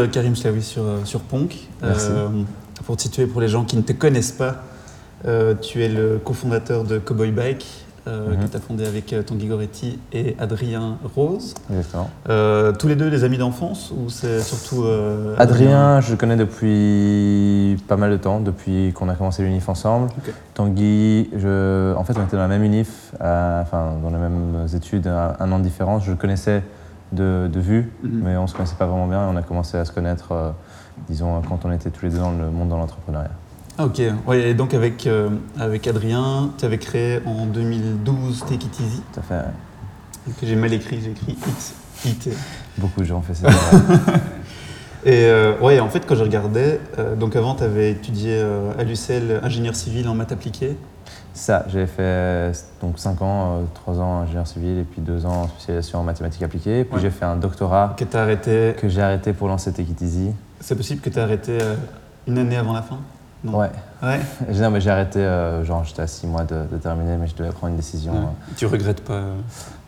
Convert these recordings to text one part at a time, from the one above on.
Euh, Karim Slaoui sur, euh, sur Ponk. Merci. Euh, pour te situer, pour les gens qui ne te connaissent pas, euh, tu es le cofondateur de Cowboy Bike, euh, Mhm. que tu as fondé avec euh, Tanguy Goretti et Adrien Rose. Exactement. Euh, tous les deux des amis d'enfance ou c'est surtout Adrien, je le connais depuis pas mal de temps, depuis qu'on a commencé l'unif ensemble. Ok. Tanguy, je, en fait, on était dans la même unif, enfin, dans les mêmes études, un, un an de différence. Je le connaissais de, de vue, Mhm. mais on ne se connaissait pas vraiment bien. Et on a commencé à se connaître, euh, disons, quand on était tous les deux dans le monde de l'entrepreneuriat. Ah, ok, ouais, et donc avec, euh, avec Adrien, tu avais créé en 2012 Take It Easy, Ça fait que j'ai mal écrit, j'ai écrit It. It. beaucoup de gens ont fait ça. Et euh, ouais, en fait, quand je regardais, euh, donc avant, tu avais étudié à l'UCL ingénieur civil en maths appliquées. Ça, j'ai fait donc 5 ans, 3 ans ingénieur civil et puis 2 ans en spécialisation en mathématiques appliquées. Puis Ouais. j'ai fait un doctorat Que tu as arrêté. que j'ai arrêté pour lancer Take It Easy. C'est possible que tu as arrêté euh, une année avant la fin? Non. Ouais. Ouais. Non, mais j'ai arrêté, euh, genre j'étais à 6 mois de, de terminer, mais je devais prendre une décision. Ouais. euh. Tu regrettes pas euh,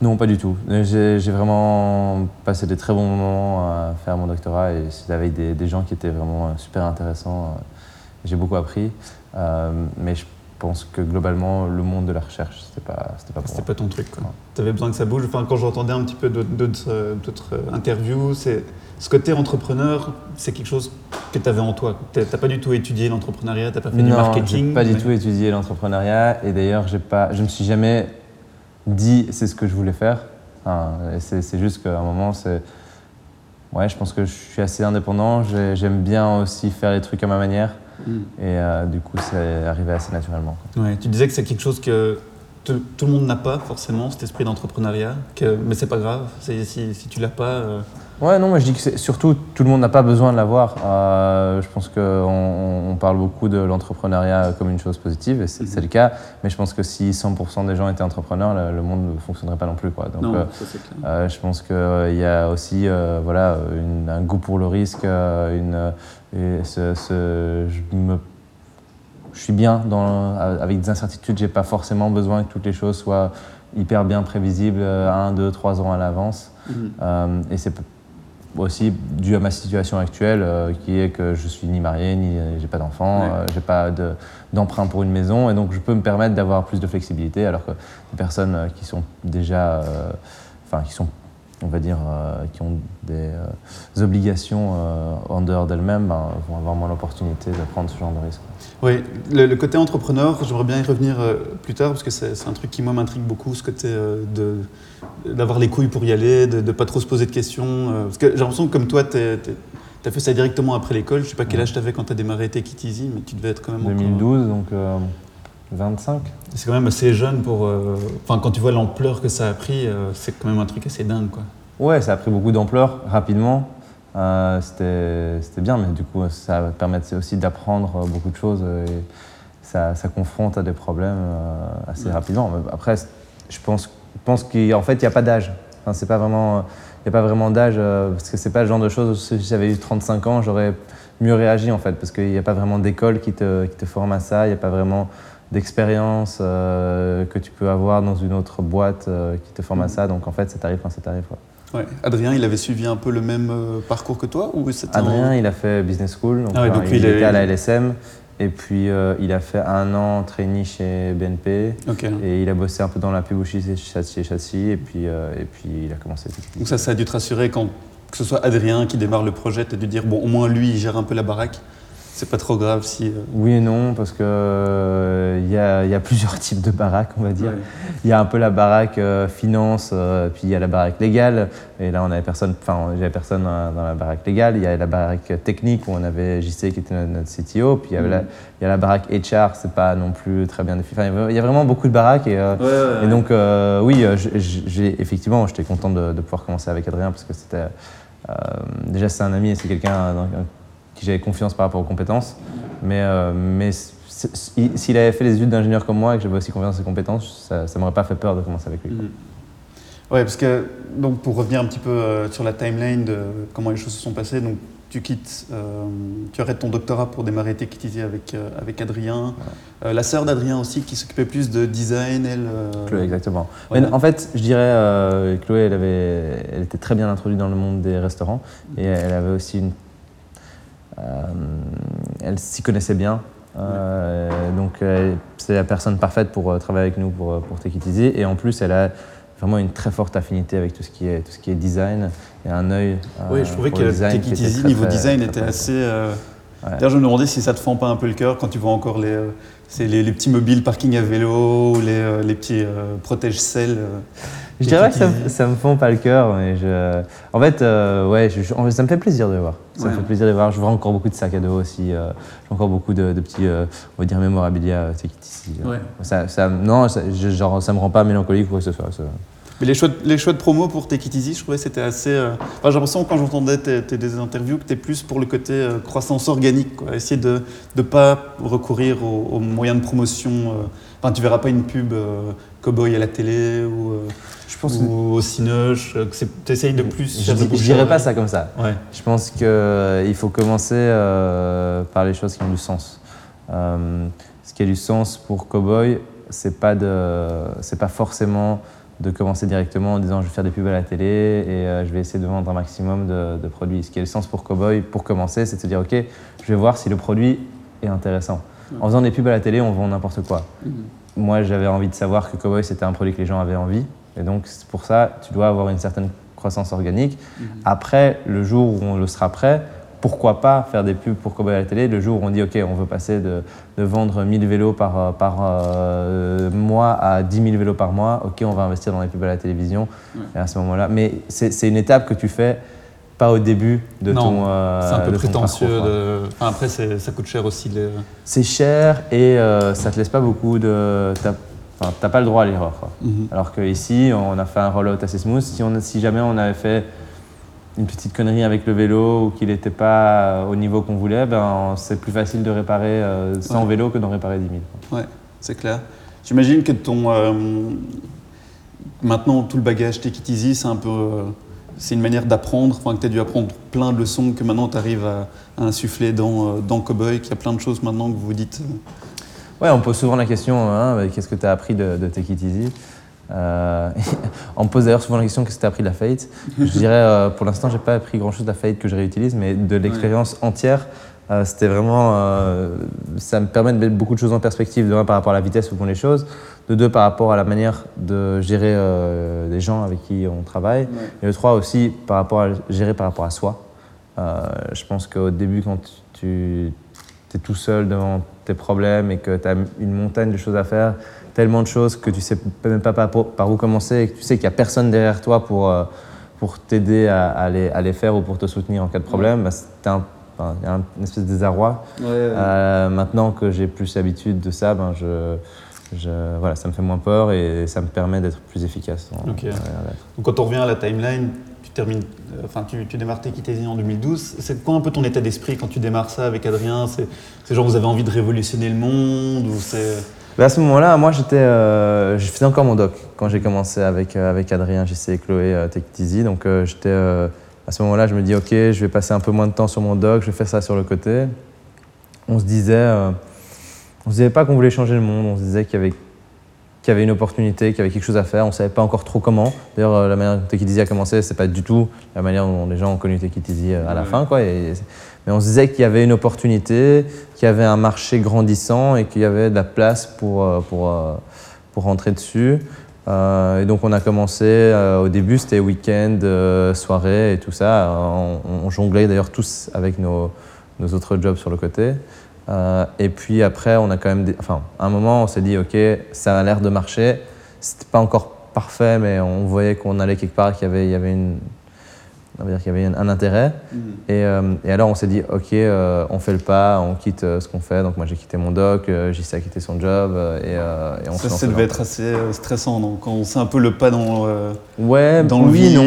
Non, pas du tout. J'ai vraiment passé des très bons moments à faire mon doctorat et c'était avec des, des gens qui étaient vraiment euh, super intéressants. euh. J'ai beaucoup appris, euh, mais je pense que globalement, le monde de la recherche, c'était pas, c'était pas pour C'était pas ton truc. Non. Tu avais besoin que ça bouge. Enfin, quand j'entendais un petit peu d'autres- d'autres euh, euh, interviews, c'est ce côté entrepreneur, c'est quelque chose que tu avais en toi. Tu n'as pas du tout étudié l'entrepreneuriat, tu n'as pas fait du non, marketing. j'ai pas du tout étudié l'entrepreneuriat et d'ailleurs, j'ai pas, je me suis jamais dit c'est ce que je voulais faire. Enfin, c'est juste qu'à un moment, c'est. Ouais, je pense que je suis assez indépendant. j'ai- J'aime bien aussi faire les trucs à ma manière. Mm. Et euh, du coup, c'est arrivé assez naturellement. quoi. Ouais, tu disais que c'est quelque chose que tout le monde n'a pas forcément, cet esprit d'entrepreneuriat, mais c'est pas grave. Si, si tu l'as pas, euh, Ouais, non, moi je dis que surtout, tout le monde n'a pas besoin de l'avoir. Euh, je pense qu'on on, on parle beaucoup de l'entrepreneuriat comme une chose positive, et c'est c'est le cas. Mais je pense que si 100% des gens étaient entrepreneurs, le, le monde ne fonctionnerait pas non plus. Quoi. Donc, non, euh, ça c'est clair. Euh, je pense qu'il y a aussi voilà, une- un goût pour le risque, une, et ce, ce- je, me- je suis bien dans, avec des incertitudes, j'ai pas forcément besoin que toutes les choses soient hyper bien prévisibles euh, un, deux, trois ans à l'avance. Mhm. Euh, et c'est aussi dû à ma situation actuelle, euh, qui est que je suis ni marié, ni j'ai pas d'enfant, Ouais. euh, j'ai pas de- d'emprunt pour une maison, et donc je peux me permettre d'avoir plus de flexibilité, alors que des personnes qui sont déjà, enfin qui sont, on va dire, euh, qui ont des euh, obligations euh, en dehors d'elles-mêmes, ben, vont avoir moins l'opportunité de prendre ce genre de risque. Oui, le, le côté entrepreneur, j'aimerais bien y revenir plus tard parce que c'est un truc qui moi m'intrigue beaucoup, ce côté de d'avoir les couilles pour y aller, de ne pas trop se poser de questions. parce que j'ai l'impression que comme toi, tu as fait ça directement après l'école. Je sais pas quel âge tu avais quand tu as démarré Take It Easy, mais tu devais être quand même encore- 2012, donc 25. C'est quand même assez jeune pour. euh, Enfin, quand tu vois l'ampleur que ça a pris, euh, c'est quand même un truc assez dingue, quoi. Ouais, ça a pris beaucoup d'ampleur rapidement. Euh, C'était bien, mais du coup, ça permet aussi d'apprendre euh, beaucoup de choses et ça, ça confronte à des problèmes assez Ouais. rapidement. Mais Après, je pense, pense qu'en fait, il n'y a pas d'âge. Enfin, c'est pas vraiment, il n'y a pas vraiment d'âge parce que c'est pas le genre de choses. où Si j'avais eu 35 ans, j'aurais mieux réagi en fait, parce qu'il n'y a pas vraiment d'école qui te, qui te forme à ça. Il n'y a pas vraiment d'expérience euh, que tu peux avoir dans une autre boîte euh, qui te forme à ça. Donc en fait, ça t'arrive quand ça t'arrive. Ouais. Adrien, il avait suivi un peu le même euh, parcours que toi ou Adrien, il a fait business school, donc, Ah ouais, donc il, il est- était à la LSM. Et puis euh, il a fait un an trainee chez BNP et il a bossé un peu dans la pub chez Châssis et Châssis et puis, et puis il a commencé. Donc ça, ça a dû te rassurer quand que ce soit Adrien qui démarre le projet, tu as dû dire bon, au moins lui, il gère un peu la baraque. C'est pas trop grave si. euh, Oui et non, parce que euh, il y, a, il y a plusieurs types de baraques, on va dire. ouais. Il y a un peu la baraque euh, finance, puis il y a la baraque légale. Et là, on avait personne, enfin, j'avais personne dans, la baraque légale. Il y a la baraque technique où on avait JC qui était notre, CTO. Puis il y, a la baraque HR, c'est pas non plus très bien défini. Enfin, il y a- vraiment beaucoup de baraques. Et, Ouais, donc, oui, j'ai effectivement, j'étais content de, de pouvoir commencer avec Adrien parce que c'était déjà c'est un ami et c'est quelqu'un qui j'avais confiance par rapport aux compétences. Mais, euh, mais s'il avait fait les études d'ingénieur comme moi et que j'avais aussi confiance en ses compétences, ça, ça m'aurait pas fait peur de commencer avec lui. Mhm. Ouais, parce que donc pour revenir un petit peu euh, sur la timeline de comment les choses se sont passées, donc tu quittes, euh, tu arrêtes ton doctorat pour démarrer Tech avec, euh, avec Adrien. Euh, la sœur d'Adrien aussi, qui s'occupait plus de design, elle. Chloé, exactement. en fait, je dirais, Chloé, elle, avait, elle était très bien introduite dans le monde des restaurants et elle avait aussi une. Elle s'y connaissait bien. donc, c'est la personne parfaite pour travailler avec nous pour, pour Take Et en plus, elle a vraiment une très forte affinité avec tout ce qui est, tout ce qui est design et un œil. oui, je trouvais que Take niveau design, était assez. Euh, d'ailleurs, je me demandais si ça te fend pas un peu le cœur quand tu vois encore les, euh, les, les, petits mobiles parking à vélo ou les, euh, les petits protège sel je dirais que ça, ça me fend pas le cœur, mais je... en fait, ouais, ça me fait plaisir de voir. Ça me fait plaisir de voir. Je vois encore beaucoup de sacs à dos aussi. j'ai encore beaucoup de, petits, on va dire, mémorabilia Ouais. Ça, ça, non, ça, genre, ça me rend pas mélancolique ou quoi que ce soit. Mais les choix, de, les choix de promo pour Take It Easy, je trouvais que c'était assez. Euh, j'ai l'impression quand j'entendais tes, des interviews que tu es plus pour le côté euh, croissance organique, quoi. essayer de ne pas recourir aux, moyens de promotion. Euh. Enfin, tu verras pas une pub cowboy à la télé ou, je pense ou au Cinoche. Tu essayes de plus. Je ne dirais pas ça comme ça. Ouais. Je pense qu'il faut commencer par les choses qui ont du sens. ce qui a du sens pour cowboy, c'est pas, de, pas forcément de commencer directement en disant je vais faire des pubs à la télé et euh, je vais essayer de vendre un maximum de, produits. Ce qui a le sens pour Cowboy, pour commencer, c'est de se dire ok, je vais voir si le produit est intéressant. En faisant des pubs à la télé, on vend n'importe quoi. Mhm. Moi, j'avais envie de savoir que Cowboy, c'était un produit que les gens avaient envie. Et donc, pour ça, tu dois avoir une certaine croissance organique. Mhm. Après, le jour où on le sera prêt, pourquoi pas faire des pubs pour Cowboy à la télé le jour où on dit ok on veut passer de, vendre 1000 vélos par, euh, par euh, mois à 10 000 vélos par mois, ok on va investir dans les pubs à la télévision et à ce moment-là. Mais c'est une étape que tu fais pas au début de ton. Euh, c'est un peu prétentieux. Enfin, après ça coûte cher aussi. Les... C'est cher et ça te laisse pas beaucoup de. T'as pas le droit à l'erreur. Mhm. Alors qu'ici on a fait un rollout assez smooth. Si, on, si jamais on avait fait une petite connerie avec le vélo ou qu'il n'était pas au niveau qu'on voulait, ben, c'est plus facile de réparer 100 euh, vélos que d'en réparer 10 000. Ouais, c'est clair. J'imagine que ton, euh, maintenant tout le bagage Take It Easy, c'est un peu, euh, c'est une manière d'apprendre, enfin, que tu as dû apprendre plein de leçons que maintenant tu arrives à, insuffler dans, dans Cowboy, qu'il y a plein de choses maintenant que vous vous dites. Ouais, on pose souvent la question, hein, qu'est-ce que tu as appris de, de Take It Easy? Euh, on me pose d'ailleurs souvent la question qu'est-ce que tu as appris de la faillite? Je dirais, euh, pour l'instant, j'ai pas appris grand-chose de la faillite que je réutilise, mais de l'expérience entière, euh, c'était vraiment. ça me permet de mettre beaucoup de choses en perspective, de un par rapport à la vitesse où vont les choses, de deux par rapport à la manière de gérer les gens avec qui on travaille, et de trois aussi par rapport à gérer par rapport à soi. je pense qu'au début, quand tu es tout seul devant tes problèmes et que tu as une montagne de choses à faire, tellement de choses que tu sais même pas par, où commencer et que tu sais qu'il n'y a personne derrière toi pour, euh, pour t'aider à, à, les, à, les, faire ou pour te soutenir en cas de problème, bah, c'est un, y a une espèce de désarroi. Euh, maintenant que j'ai plus l'habitude de ça, ben je, je, voilà, ça me fait moins peur et ça me permet d'être plus efficace. Donc quand on revient à la timeline, tu termines, euh, enfin tu, tu démarres Tekitesi en 2012. C'est quoi un peu ton état d'esprit quand tu démarres ça avec Adrien? C'est genre vous avez envie de révolutionner le monde ou c'est à ce moment-là, moi, j'étais, euh, je faisais encore mon doc quand j'ai commencé avec, euh, avec Adrien, JC et Chloé euh, Tech Donc, j'étais, à ce moment-là, je me dis, OK, je vais passer un peu moins de temps sur mon doc, je vais faire ça sur le côté. On se disait, on se disait pas qu'on voulait changer le monde, on se disait qu'il y avait qu'il y avait une opportunité, qu'il y avait quelque chose à faire. On ne savait pas encore trop comment. D'ailleurs, la manière dont Tech a commencé, c'est pas du tout la manière dont les gens ont connu Tech à la fin. Quoi. Mais on se disait qu'il y avait une opportunité, qu'il y avait un marché grandissant et qu'il y avait de la place pour, euh, pour, euh, pour rentrer dessus. Euh, et donc on a commencé, au début c'était week-end, soirée et tout ça. On, jonglait d'ailleurs tous avec nos, nos, autres jobs sur le côté. et puis après, on a quand même, enfin, à un moment, on s'est dit, ok, ça a l'air de marcher. C'était pas encore parfait, mais on voyait qu'on allait quelque part, qu'il y avait, il y avait une, on va dire qu'il y avait un, intérêt. Mhm. Et, euh, et, alors on s'est dit, ok, euh, on fait le pas, on quitte euh, ce qu'on fait. Donc moi j'ai quitté mon doc, JC a quitté son job. Et, et on ça, ça devait être assez stressant, donc quand on sait un peu le pas dans, ouais, dans le vide.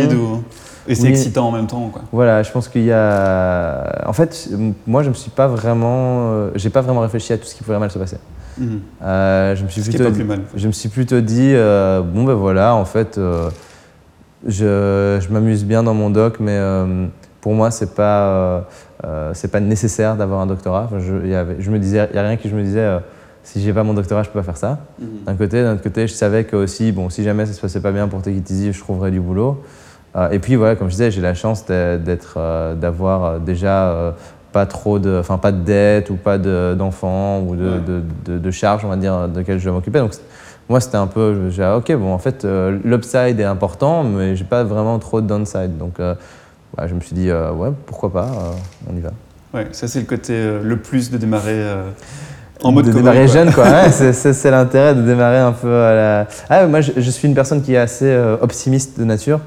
Et c'est excitant en même temps. Quoi. Voilà, je pense qu'il y a. En fait, moi je me suis pas vraiment. j'ai pas vraiment réfléchi à tout ce qui pourrait mal se passer. Mhm. je, me suis plutôt, mal, je me suis plutôt dit, bon ben voilà, en fait je, je m'amuse bien dans mon doc, mais euh, pour moi, c'est pas, c'est pas nécessaire d'avoir un doctorat. je, y avait, je me disais, il y a rien qui je me disais si j'ai pas mon doctorat, je peux pas faire ça. Mhm. D'un côté, d'un autre côté, je savais que aussi, bon, si jamais ça se passait pas bien pour Easy, je trouverais du boulot. Euh, et puis voilà, comme je disais, j'ai la chance d'être, euh, d'avoir euh, déjà pas trop de, enfin pas de dettes ou pas d'enfants ou de, de, de, charges, on va dire, de lesquelles je vais m'occuper. Donc moi, c'était un peu, j'ai ok, bon, en fait, l'upside est important, mais j'ai pas vraiment trop de downside. Donc je me suis dit, ouais, pourquoi pas, on y va. Ouais, ça c'est le côté le plus de démarrer en mode de démarrer jeune, quoi. c'est l'intérêt de démarrer un peu à la. Ah, moi, je, suis une personne qui est assez euh, optimiste de nature.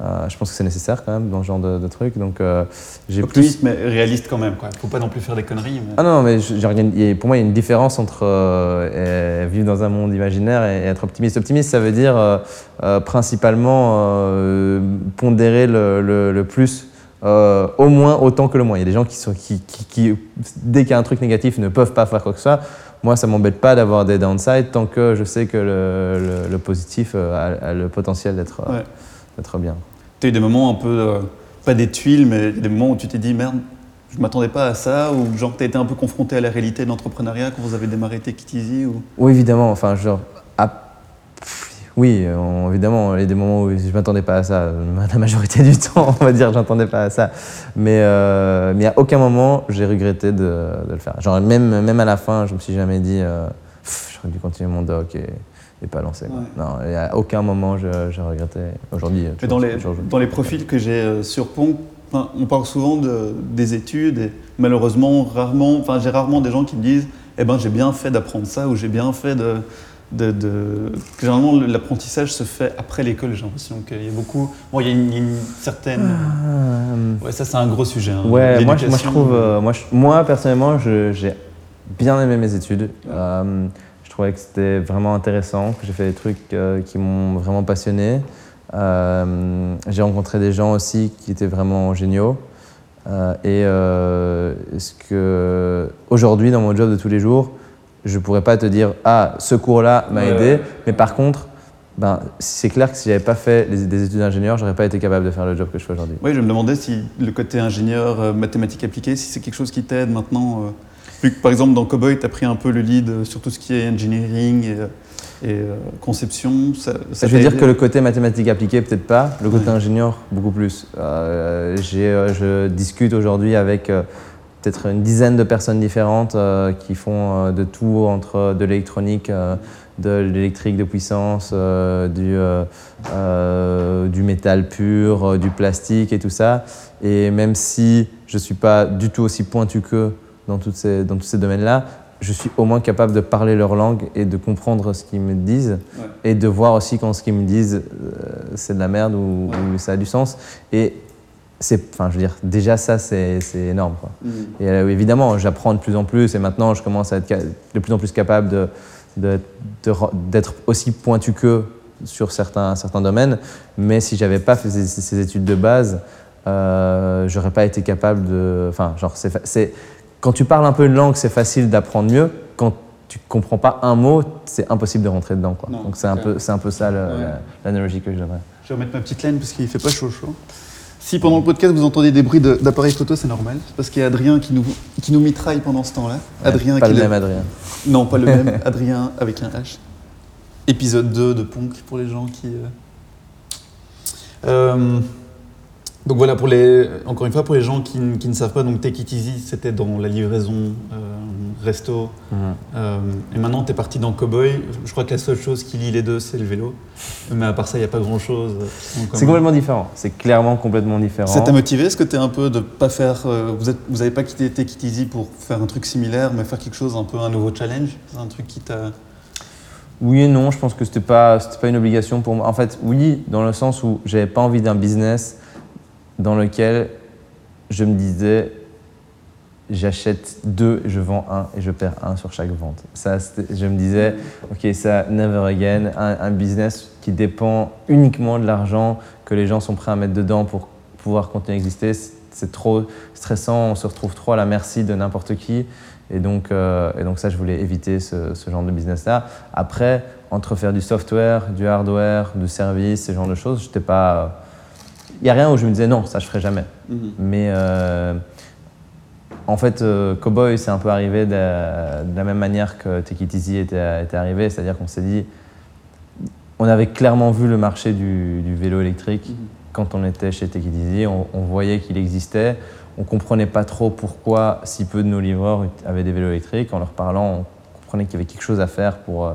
Euh, je pense que c'est nécessaire quand même dans ce genre de, truc. Donc, euh, j'ai mais réaliste quand même. Quoi. Faut pas non plus faire des conneries. Ah non, mais pour moi, il y a une différence entre vivre dans un monde imaginaire et, être optimiste. Optimiste, ça veut dire principalement pondérer le, le, le plus euh, au moins autant que le moins. Il y a des gens qui, sont, qui, qui, dès qu'il y a un truc négatif, ne peuvent pas faire quoi que ce soit. Moi, ça m'embête pas d'avoir des downsides tant que je sais que le, le, positif euh, a, le potentiel d'être euh, d'être bien. Tu as eu des moments un peu, pas des tuiles, mais des moments où tu t'es dit merde, je ne m'attendais pas à ça, ou genre tu as été un peu confronté à la réalité de l'entrepreneuriat quand vous avez démarré Easy ou... Oui, évidemment. Enfin, genre, oui, évidemment, il y a des moments où je ne m'attendais pas à ça. La majorité du temps, on va dire, je n'attendais pas à ça. Mais, euh, mais à aucun moment, j'ai regretté de, le faire. Genre, même, même à la fin, je ne me suis jamais dit, euh, j'aurais dû continuer mon doc et, et pas lancer. Non, à aucun moment, j'ai regretté. Aujourd'hui, dans les, dans les profils que j'ai euh, sur Pont, on parle souvent de, des études et malheureusement, rarement, enfin, j'ai rarement des gens qui me disent, eh ben, j'ai bien fait d'apprendre ça ou j'ai bien fait de de, généralement l'apprentissage se fait après l'école j'ai l'impression qu'il y a beaucoup bon il y a une, certaine ah. ouais ça c'est un gros sujet hein, ouais moi, moi, je trouve euh, moi, moi personnellement j'ai bien aimé mes études euh, trouvais que c'était vraiment intéressant que j'ai fait des trucs euh, qui m'ont vraiment passionné j'ai rencontré des gens aussi qui étaient vraiment géniaux et ce que aujourd'hui dans mon job de tous les jours je pourrais pas te dire ah ce cours-là m'a aidé, mais par contre ben, c'est clair que si j'avais pas fait des études d'ingénieur, j'aurais pas été capable de faire le job que je fais aujourd'hui. Oui, je me demandais si le côté ingénieur, euh, mathématiques appliquées, si c'est quelque chose qui t'aide maintenant. Euh, vu que par exemple dans Cowboy, tu as pris un peu le lead euh, sur tout ce qui est engineering et, conception. Ça, je veux dire que le côté mathématiques appliquées, peut-être pas, le côté ingénieur, beaucoup plus. je discute aujourd'hui avec peut-être une dizaine de personnes différentes euh, qui font euh, de tout entre de l'électronique, euh, de l'électrique de puissance, du, du métal pur, du plastique et tout ça. Et même si je ne suis pas du tout aussi pointu qu'eux dans, toutes ces, dans tous ces domaines-là, je suis au moins capable de parler leur langue et de comprendre ce qu'ils me disent et de voir aussi quand ce qu'ils me disent c'est de la merde ou, ou, ça a du sens. Et enfin, je veux dire, déjà ça, c'est énorme. Quoi. Mm. Et euh, évidemment, j'apprends de plus en plus et maintenant, je commence à être de plus en plus capable d'être de, aussi pointu que sur certains, certains domaines. Mais si j'avais pas fait ces, études de base, euh, j'aurais pas été capable de. Enfin, genre, c'est quand tu parles un peu une langue, c'est facile d'apprendre mieux. Quand tu comprends pas un mot, c'est impossible de rentrer dedans. Quoi. Donc c'est un, peu, un peu ça l'analogie que je donnerais. Je vais remettre ma petite laine parce qu'il fait pas chaud chaud. Si pendant le podcast vous entendez des bruits d'appareils photo, c'est normal. C'est parce qu'il y a Adrien qui nous, qui nous mitraille pendant ce temps-là. Adrien pas le même Adrien. Non, pas le même. Adrien avec un H. Épisode 2 de Ponk pour les gens qui. Euh... Euh, donc voilà, pour les, encore une fois, pour les gens qui, qui ne savent pas, donc Take It Easy, c'était dans la livraison euh, resto. Mhm. Euh, et maintenant, tu es parti dans Cowboy. Je crois que la seule chose qui lie les deux, c'est le vélo. Mais à part ça, il n'y a pas grand-chose. C'est complètement différent. C'est clairement complètement différent. Ça t'a motivé Est-ce que tu es un peu de pas faire. Euh, vous n'avez vous pas quitté Take It Easy pour faire un truc similaire, mais faire quelque chose, un peu un nouveau challenge? C'est un truc qui t'a. Oui et non, je pense que c'était pas, pas une obligation pour moi. En fait, oui, dans le sens où j'avais pas envie d'un business dans lequel je me disais j'achète deux, je vends un et je perds un sur chaque vente. Ça, je me disais, ok, ça, never again, un, business qui dépend uniquement de l'argent que les gens sont prêts à mettre dedans pour pouvoir continuer à exister, c'est trop stressant, on se retrouve trop à la merci de n'importe qui. Et donc, euh, et donc ça, je voulais éviter ce, ce genre de business-là. Après, entre faire du software, du hardware, du service, ce genre de choses, je n'étais pas il n'y a rien où je me disais non, ça je ferai jamais. Mhm. Mais euh, en fait, euh, Cowboy, c'est un peu arrivé de, de la même manière que Take It Easy était, était arrivé, c'est-à-dire qu'on s'est dit, on avait clairement vu le marché du, du vélo électrique Mhm. quand on était chez Take It Easy, on, on voyait qu'il existait, on comprenait pas trop pourquoi si peu de nos livreurs avaient des vélos électriques. En leur parlant, on comprenait qu'il y avait quelque chose à faire pour euh,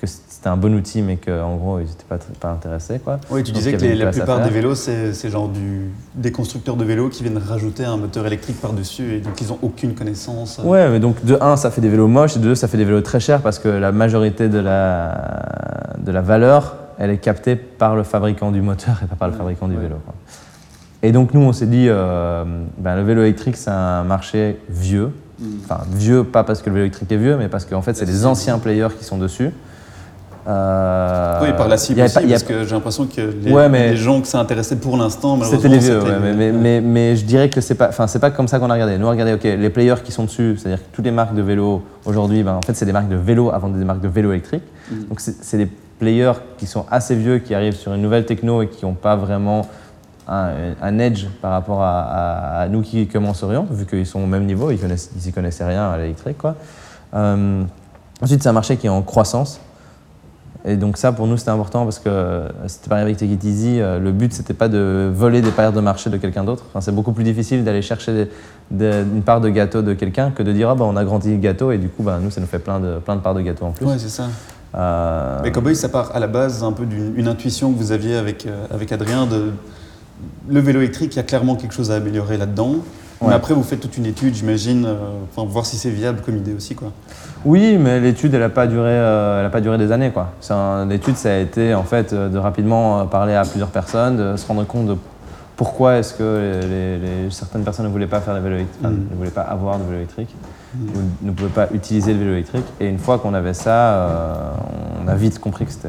que c'était un bon outil, mais qu'en gros, ils n'étaient pas, intéressés. Quoi. Oui, tu Donc, disais que les- la plupart des vélos, c'est genre du, des constructeurs de vélos qui viennent rajouter un moteur électrique par-dessus et donc ils n'ont aucune connaissance. Ouais, mais donc de 1, ça fait des vélos moches, et de 2, ça fait des vélos très chers parce que la majorité de la, de la valeur, elle est captée par le fabricant du moteur et pas par le Ouais, fabricant du vélo. quoi. Et donc nous, on s'est dit, euh, ben, le vélo électrique, c'est un marché vieux. Mhm. Enfin, vieux, pas parce que le vélo électrique est vieux, mais parce qu'en fait, c'est les anciens players qui sont dessus. Euh, oui, par la cible aussi, pas- a parce que j'ai l'impression que les, Ouais, mais- les gens que ça intéressait pour l'instant, C'était les vieux, ouais, mais, mais, mais, mais je dirais que c'est pas, enfin c'est pas comme ça qu'on a regardé. Nous on a regardé, ok, les players qui sont dessus, c'est-à-dire que toutes les marques de vélo aujourd'hui, ben, en fait c'est des marques de vélo avant des marques de vélo électriques. Mhm. Donc c'est des players qui sont assez vieux, qui arrivent sur une nouvelle techno et qui n'ont pas vraiment un, un edge par rapport à, à- à nous qui commencerions, vu qu'ils sont au même niveau, ils connaissent, ils y connaissaient rien à l'électrique, quoi. Euh, ensuite c'est un marché qui est en croissance. Et donc ça, pour nous, c'était important parce que euh, c'était pareil avec Take It Easy. euh, Le but, c'était pas de voler des parts de marché de quelqu'un d'autre. Enfin, c'est beaucoup plus difficile d'aller chercher des- des- une part de gâteau de quelqu'un que de dire ah bah on a grandi le gâteau et du coup bah, nous ça nous fait plein de plein de parts de gâteau en plus. Ouais, c'est ça. Euh, Mais Cowboy, ça part à la base un peu d'une une intuition que vous aviez avec, euh, avec Adrien de le vélo électrique, il y a clairement quelque chose à améliorer là-dedans. Mais après, vous faites toute une étude, j'imagine, euh, enfin, voir si c'est viable comme idée aussi. Quoi. Oui, mais l'étude, elle n'a pas duré, euh, elle a pas duré des années quoi. Un- L'étude, ça a été en fait euh, de rapidement euh, parler à plusieurs personnes, de se rendre compte de pourquoi est-ce que les, les- certaines personnes ne voulaient pas faire de vélo électrique, Mhm. ne voulaient pas avoir de vélo électrique. Ou ne pouvaient pas utiliser le vélo électrique. Et une fois qu'on avait ça, euh, on a vite compris que c'était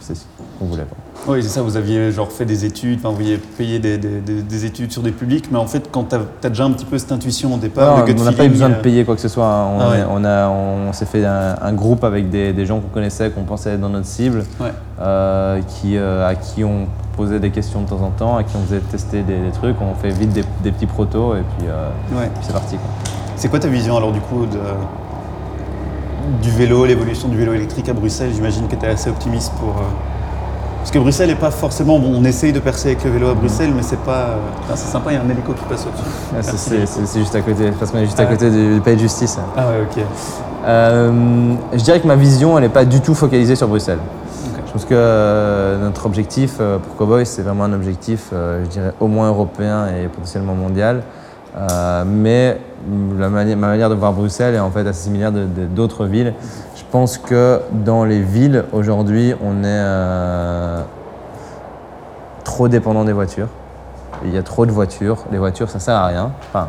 ce qu'on voulait. quoi. Oui, c'est ça, vous aviez genre fait des études, enfin, vous aviez payé des, des- des- des études sur des publics, mais en fait, quand tu as, déjà un petit peu cette intuition au départ, Non, on n'a pas eu besoin de euh, payer quoi que ce soit. hein. On, Ah ouais. on, a- on s'est fait un, un groupe avec des, gens qu'on connaissait, qu'on pensait être dans notre cible, Ouais. euh, qui, euh, à qui on posait des questions de temps en temps, à qui on faisait tester des, trucs. On fait vite des, petits protos et puis, euh, Ouais. puis c'est parti. C'est quoi ta vision alors du coup de, du vélo, l'évolution du vélo électrique à Bruxelles? J'imagine que tu es assez optimiste pour... Parce que Bruxelles n'est pas forcément... Bon, on essaye de percer avec le vélo à Bruxelles, mais c'est pas... c'est sympa, il y a un hélico qui passe au-dessus. Ah, c'est- juste à côté, parce qu'on est juste à Ah côté du, du pays de justice. Ah ouais, ok. Euh, je dirais que ma vision, elle n'est pas du tout focalisée sur Bruxelles. Je pense que euh, notre objectif euh, pour Cowboy, c'est vraiment un objectif, je dirais, au moins européen et potentiellement mondial. Mais la mani- ma manière de voir Bruxelles est en fait assez similaire de- d'autres villes. Je pense que dans les villes, aujourd'hui, on est euh, trop dépendant des voitures. Il y a trop de voitures. Les voitures, ça sert à rien. Enfin,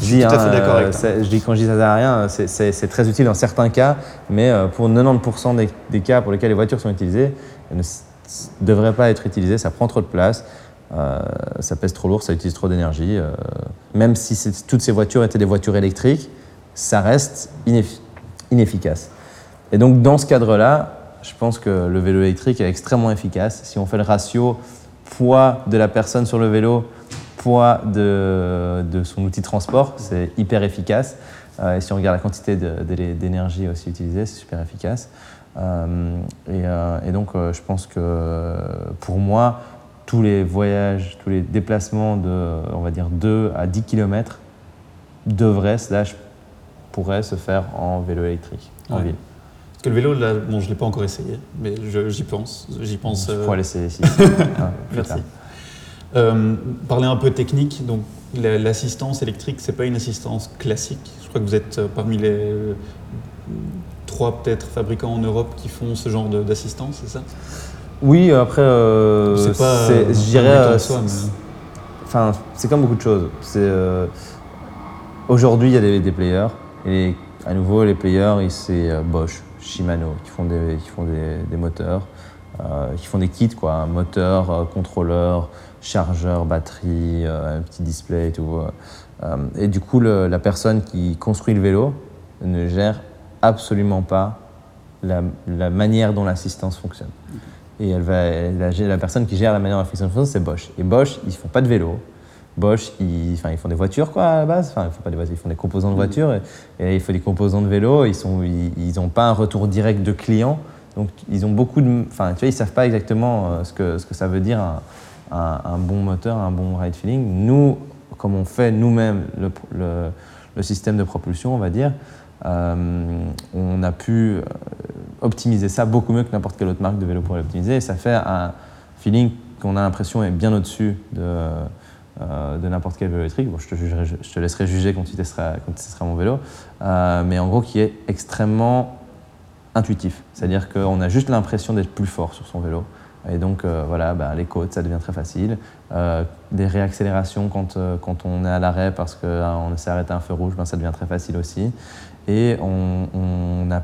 Je suis dis, tout à hein, d'accord avec euh, je dis quand je dis ça sert à rien, c'est- très utile dans certains cas, mais euh, pour 90% des, des cas pour lesquels les voitures sont utilisées, elles ne devraient pas être utilisées, ça prend trop de place, euh, ça pèse trop lourd, ça utilise trop d'énergie. euh, même si toutes ces voitures étaient des voitures électriques, ça reste ineffi- inefficace. Et donc dans ce cadre-là, je pense que le vélo électrique est extrêmement efficace. Si on fait le ratio poids de la personne sur le vélo, poids de, de son outil de transport, c'est hyper efficace. Euh, et si on regarde la quantité d'énergie aussi utilisée, c'est super efficace. Euh, et, euh, et donc je pense que pour moi, tous les voyages, tous les déplacements de, on va dire, 2 à 10 km devraient, slash, pourraient se faire en vélo électrique, en ville. Que le vélo, là, bon, je ne l'ai pas encore essayé, mais j'y pense. J'y pense. Je euh, pourrais laisser ici. Merci. Euh, parler un peu technique, donc la- l'assistance électrique, c'est pas une assistance classique. Je crois que vous êtes euh, parmi les trois peut-être fabricants en Europe qui font ce genre d'assistance, c'est ça? Oui, après, euh, C'est pas, je dirais, enfin, c'est comme beaucoup de choses. C'est euh, aujourd'hui, il y a des, des players et à nouveau, les players, c'est Bosch, Shimano qui font des, qui font des, des moteurs, euh, qui font des kits quoi, moteur, euh, contrôleur, chargeur, batterie, euh, un petit display et tout. euh. et du coup, le- la personne qui construit le vélo ne gère absolument pas la, la manière dont l'assistance fonctionne. et elle va, la, la, personne qui gère la manière friction force, c'est Bosch. Et Bosch, ils font pas de vélo. Bosch, ils, ils font des voitures quoi à la base. Enfin, ils font pas des voitures, ils font des composants de voitures. Et, il faut des composants de vélo. Ils sont, ils n'ont pas un retour direct de clients. Donc ils ont beaucoup de, enfin, tu vois, ils savent pas exactement euh, ce que ce que ça veut dire un, un, bon moteur, un bon ride feeling. Nous, comme on fait nous-mêmes le, le, le, système de propulsion, on va dire, euh, on a pu euh, optimiser ça beaucoup mieux que n'importe quelle autre marque de vélo pour l'optimiser. Et ça fait un feeling qu'on a l'impression est bien au-dessus de, euh, de n'importe quel vélo électrique. Bon, je, te je, te laisserai juger quand tu testeras, mon vélo. mais en gros, qui est extrêmement intuitif. C'est-à-dire qu'on a juste l'impression d'être plus fort sur son vélo. Et donc, voilà, bah, les côtes, ça devient très facile. des réaccélérations quand, on est à l'arrêt parce qu'on s'est arrêté à un feu rouge, ben, ça devient très facile aussi et on n'a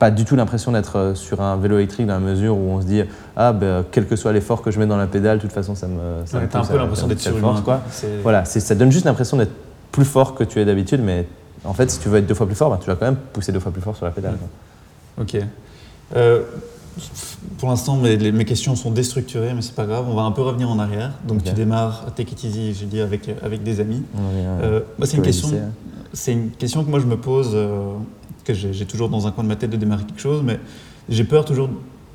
pas du tout l'impression d'être sur un vélo électrique dans la mesure où on se dit ah ben, quel que soit l'effort que je mets dans la pédale, de toute façon ça me ça un peu l'impression d'être sur force quoi. Voilà, ça donne juste l'impression d'être plus fort que tu es d'habitude, mais en fait si tu veux être deux fois plus fort, ben, tu vas quand même pousser deux fois plus fort sur la pédale. Ok. Euh, pour l'instant, mes, mes, questions sont déstructurées, mais c'est pas grave. On va un peu revenir en arrière. Donc, tu démarres Take It Easy, j'ai dit, avec, avec des amis. Euh, c'est une question. Hein c'est une question que moi je me pose, euh, que j'ai toujours dans un coin de ma tête de démarrer quelque chose, mais j'ai peur toujours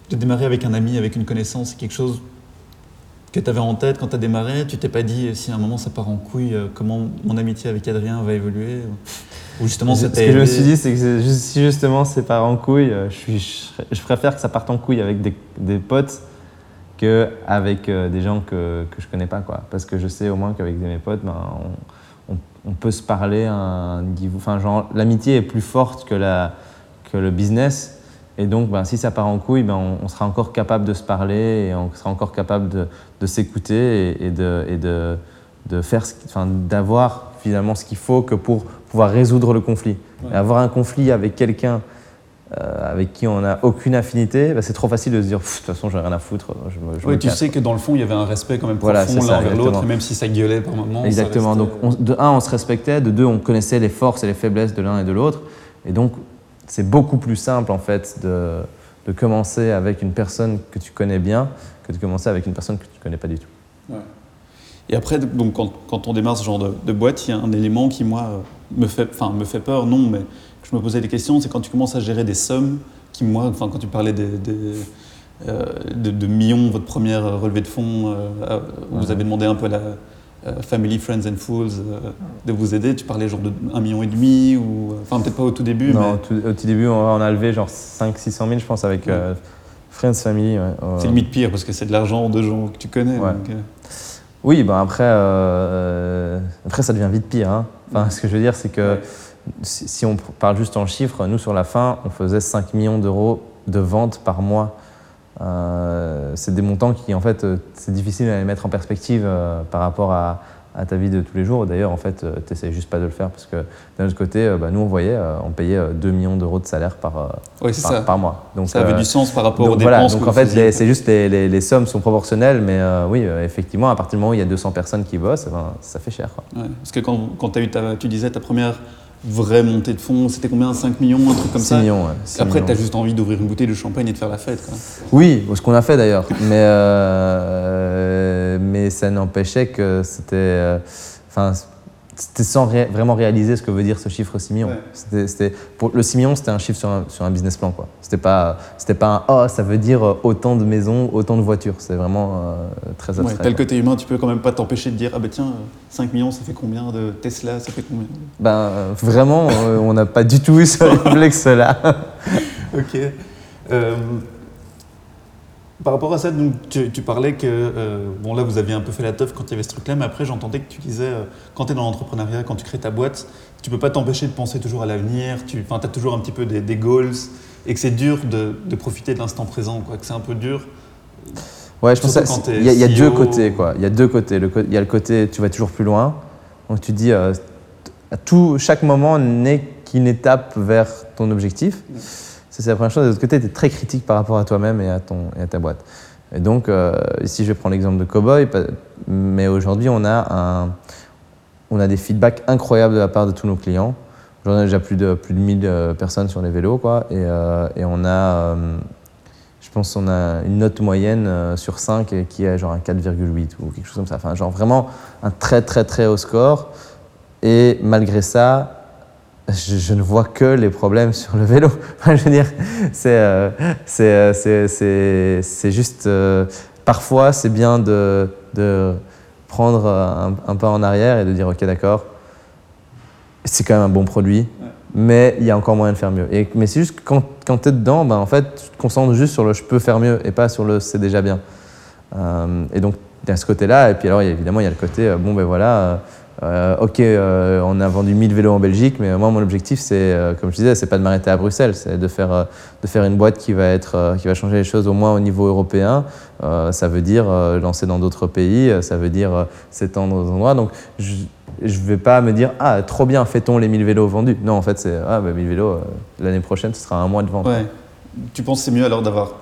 de démarrer avec un ami, avec une connaissance, quelque chose que tu avais en tête quand tu as démarré. Tu t'es pas dit si à un moment ça part en couille, euh, comment mon amitié avec Adrien va évoluer Ou justement, Ce que je me suis dit, c'est que si justement c'est part en couille, euh, je, suis, je, préfère que ça parte en couille avec des, des potes qu'avec des gens que, que je connais pas. Quoi. Parce que je sais au moins qu'avec mes potes, ben, on, on peut se parler un niveau. Enfin, genre, l'amitié est plus forte que, la, que le business. Et donc, ben, si ça part en couille, ben, on, sera encore capable de se parler et on sera encore capable de, de s'écouter et, de, et de, de faire, enfin, d'avoir finalement ce qu'il faut que pour pouvoir résoudre le conflit. Et avoir un conflit avec quelqu'un euh, avec qui on n'a aucune affinité, bah, c'est trop facile de se dire de toute façon j'ai rien à foutre. Je oui, tu sais que dans le fond il y avait un respect quand même profond l'un envers l'autre, même si ça gueulait par moments. Exactement. Donc de un on se respectait, de deux on connaissait les forces et les faiblesses de l'un et de l'autre, et donc c'est beaucoup plus simple en fait de, de, commencer avec une personne que tu connais bien que de commencer avec une personne que tu ne connais pas du tout. Et après, donc, quand, quand, on démarre ce genre de, de boîte, il y a un élément qui, moi, me fait, enfin, me fait peur, non, mais je me posais des questions, c'est quand tu commences à gérer des sommes qui, moi, enfin, quand tu parlais des, euh, de, millions, votre première relevée de fonds, euh, vous avez demandé un peu à la euh, Family, Friends and Fools de vous aider, tu parlais genre de 1,5 million et demi, ou, enfin peut-être pas au tout début. Non, au tout début, on a levé genre 500-600 000, je pense, avec Friends, Family. C'est limite pire, parce que c'est de l'argent de gens que tu connais. oui, ben après, après, ça devient vite pire. Hein. Enfin, ce que je veux dire, c'est que si on parle juste en chiffres, nous sur la fin, on faisait 5 millions d'euros de ventes par mois. Euh, c'est des montants qui, en fait, euh, c'est difficile à les mettre en perspective euh, par rapport à, ta vie de tous les jours. D'ailleurs, en fait, tu n'essayes juste pas de le faire parce que d'un autre côté, bah, nous, on voyait, on payait 2 millions d'euros de salaire par, par, mois. Donc, ça avait du sens par rapport aux dépenses. donc, en fait, c'est juste les, les, sommes sont proportionnelles, mais oui, effectivement, à partir du moment où il y a 200 personnes qui bossent, eh ben, ça fait cher. parce que quand, quand as eu tu disais ta première vraie montée de fonds C'était combien 5 millions, un truc comme 6 ça millions, ouais, Après, tu as juste envie d'ouvrir une bouteille de champagne et de faire la fête. Quoi. Oui, ce qu'on a fait d'ailleurs. mais, euh, mais ça n'empêchait que c'était. Euh, c'était sans vraiment réaliser ce que veut dire ce chiffre 6 millions. Pour, le 6 millions, c'était un chiffre sur un, sur un business plan. Quoi. C'était pas, pas un « oh, ça veut dire autant de maisons, autant de voitures ». C'est vraiment euh, très abstrait. Ouais, tel que tu es humain, tu peux quand même pas t'empêcher de dire « Ah ben tiens, 5 millions, ça fait combien de Tesla Ça fait combien ?» Ben, vraiment, euh, on n'a pas du tout eu ce réflexe-là. ok. Euh, par rapport à ça, donc, tu, parlais que, euh, bon là vous aviez un peu fait la teuf quand il y avait ce truc-là, mais après j'entendais que tu disais, euh, quand tu es dans l'entrepreneuriat, quand tu crées ta boîte, tu peux pas t'empêcher de penser toujours à l'avenir, tu as toujours un petit peu des, goals, et que c'est dur de, de, profiter de l'instant présent, quoi, que c'est un peu dur. Ouais, je pense qu'il y, a, y a deux côtés. Quoi. Il y a deux côtés. Il y a le côté, tu vas toujours plus loin, donc tu dis, euh, à tout, chaque moment n'est qu'une étape vers ton objectif c'est la première chose. De l'autre côté, tu es très critique par rapport à toi-même et, à et à ta boîte. Et donc, euh, ici, je prendre l'exemple de Cowboy, mais aujourd'hui, on, a on a des feedbacks incroyables de la part de tous nos clients. Aujourd'hui, on a déjà plus de, plus de 1000 euh, personnes sur les vélos, quoi, et, euh, et on a, je pense qu'on a une note moyenne sur 5 qui est genre un 4,8 ou quelque chose comme ça. Enfin, genre vraiment un très très très haut score. Et malgré ça, je, ne vois que les problèmes sur le vélo. je veux dire, c'est euh, euh, juste. parfois, c'est bien de, de prendre un, pas en arrière et de dire Ok, d'accord, c'est quand même un bon produit mais il y a encore moyen de faire mieux. Et, mais c'est juste que quand, quand tu es dedans, ben, en fait, tu te concentres juste sur le je peux faire mieux et pas sur le c'est déjà bien. Euh, et donc, il y a ce côté-là. Et puis alors, évidemment, il y a le côté, euh, bon, ben voilà, euh, ok, on a vendu 1000 vélos en Belgique, mais moi, mon objectif, c'est, comme je disais, c'est pas de m'arrêter à Bruxelles, c'est de faire, de faire une boîte qui va, être, qui va changer les choses au moins au niveau européen. ça veut dire lancer dans d'autres pays, ça veut dire s'étendre aux endroits. Donc, je, ne vais pas me dire ah trop bien fait-on les 1000 vélos vendus non en fait c'est ah 1000 bah, vélos euh, l'année prochaine ce sera un mois de vente ouais. tu penses c'est mieux alors d'avoir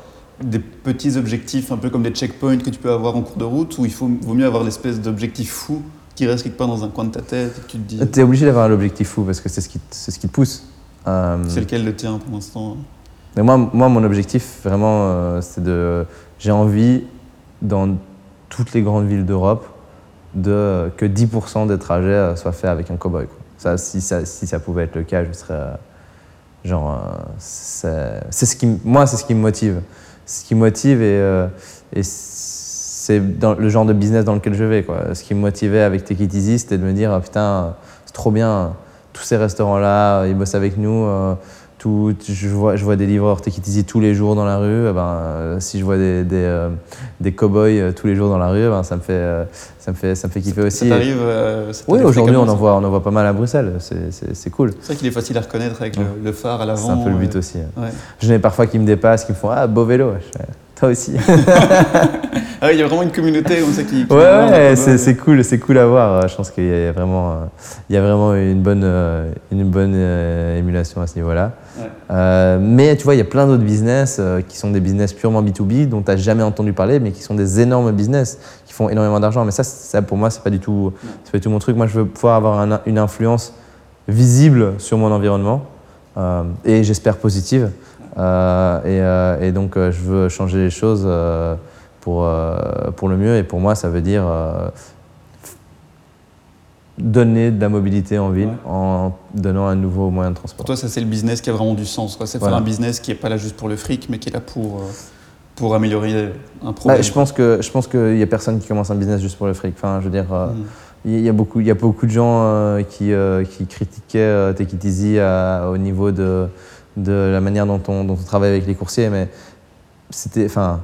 des petits objectifs un peu comme des checkpoints que tu peux avoir en cours de route ou il faut, vaut mieux avoir l'espèce d'objectif fou qui reste quelque part dans un coin de ta tête et que tu te dis tu es obligé d'avoir un objectif fou parce que c'est ce qui c'est ce qui te pousse euh, c'est lequel le tien pour l'instant moi, moi mon objectif vraiment euh, c'est de j'ai envie dans toutes les grandes villes d'Europe de, que 10% des trajets euh, soient faits avec un cowboy. Ça, si, ça, si ça pouvait être le cas, je serais. Euh, genre. Euh, c'est ce qui, moi, c'est ce qui me motive. Ce qui me motive et, et c'est le genre de business dans lequel je vais. Quoi. Ce qui me motivait avec Take It Easy, c'était de me dire ah, putain, c'est trop bien, tous ces restaurants-là, ils bossent avec nous je, vois, je vois des livreurs Take tous les jours dans la rue. Eh ben, euh, si je vois des, des, euh, des cow-boys euh, tous les jours dans la rue, eh ben, ça, me fait, ça, me fait, ça me fait kiffer aussi. Ça t'arrive Oui, aujourd'hui, on, en voit, on en voit pas mal à Bruxelles. C'est cool. C'est vrai qu'il est facile à reconnaître avec le, phare à l'avant. C'est un peu le but aussi. Ouais. J'en ai parfois qui me dépassent, qui me font Ah, beau vélo. toi aussi. ah il y a vraiment une communauté comme ça qui. ouais, ouais c'est cool, c'est cool à voir. Je pense qu'il y a vraiment, il y a vraiment une bonne, une bonne émulation à ce niveau-là. Euh, mais tu vois, il y a plein d'autres business euh, qui sont des business purement B2B dont tu n'as jamais entendu parler, mais qui sont des énormes business qui font énormément d'argent. Mais ça, ça, pour moi, c'est pas du tout, pas tout mon truc. Moi, je veux pouvoir avoir une influence visible sur mon environnement euh, et j'espère positive. Et, et, donc, je veux changer les choses pour, pour le mieux. Et pour moi, ça veut dire donner de la mobilité en ville en donnant un nouveau moyen de transport. Pour toi, ça c'est le business qui a vraiment du sens. C'est faire un business qui n'est pas là juste pour le fric, mais qui est là pour, euh, pour améliorer un bah, problème. je pense que je pense qu'il n'y a personne qui commence un business juste pour le fric. Enfin, je veux dire, euh, mm. il y, a beaucoup il y a beaucoup de gens euh, qui, qui critiquaient Take It Easy au niveau de, de la manière dont on, dont on travaille avec les coursiers, mais c'était enfin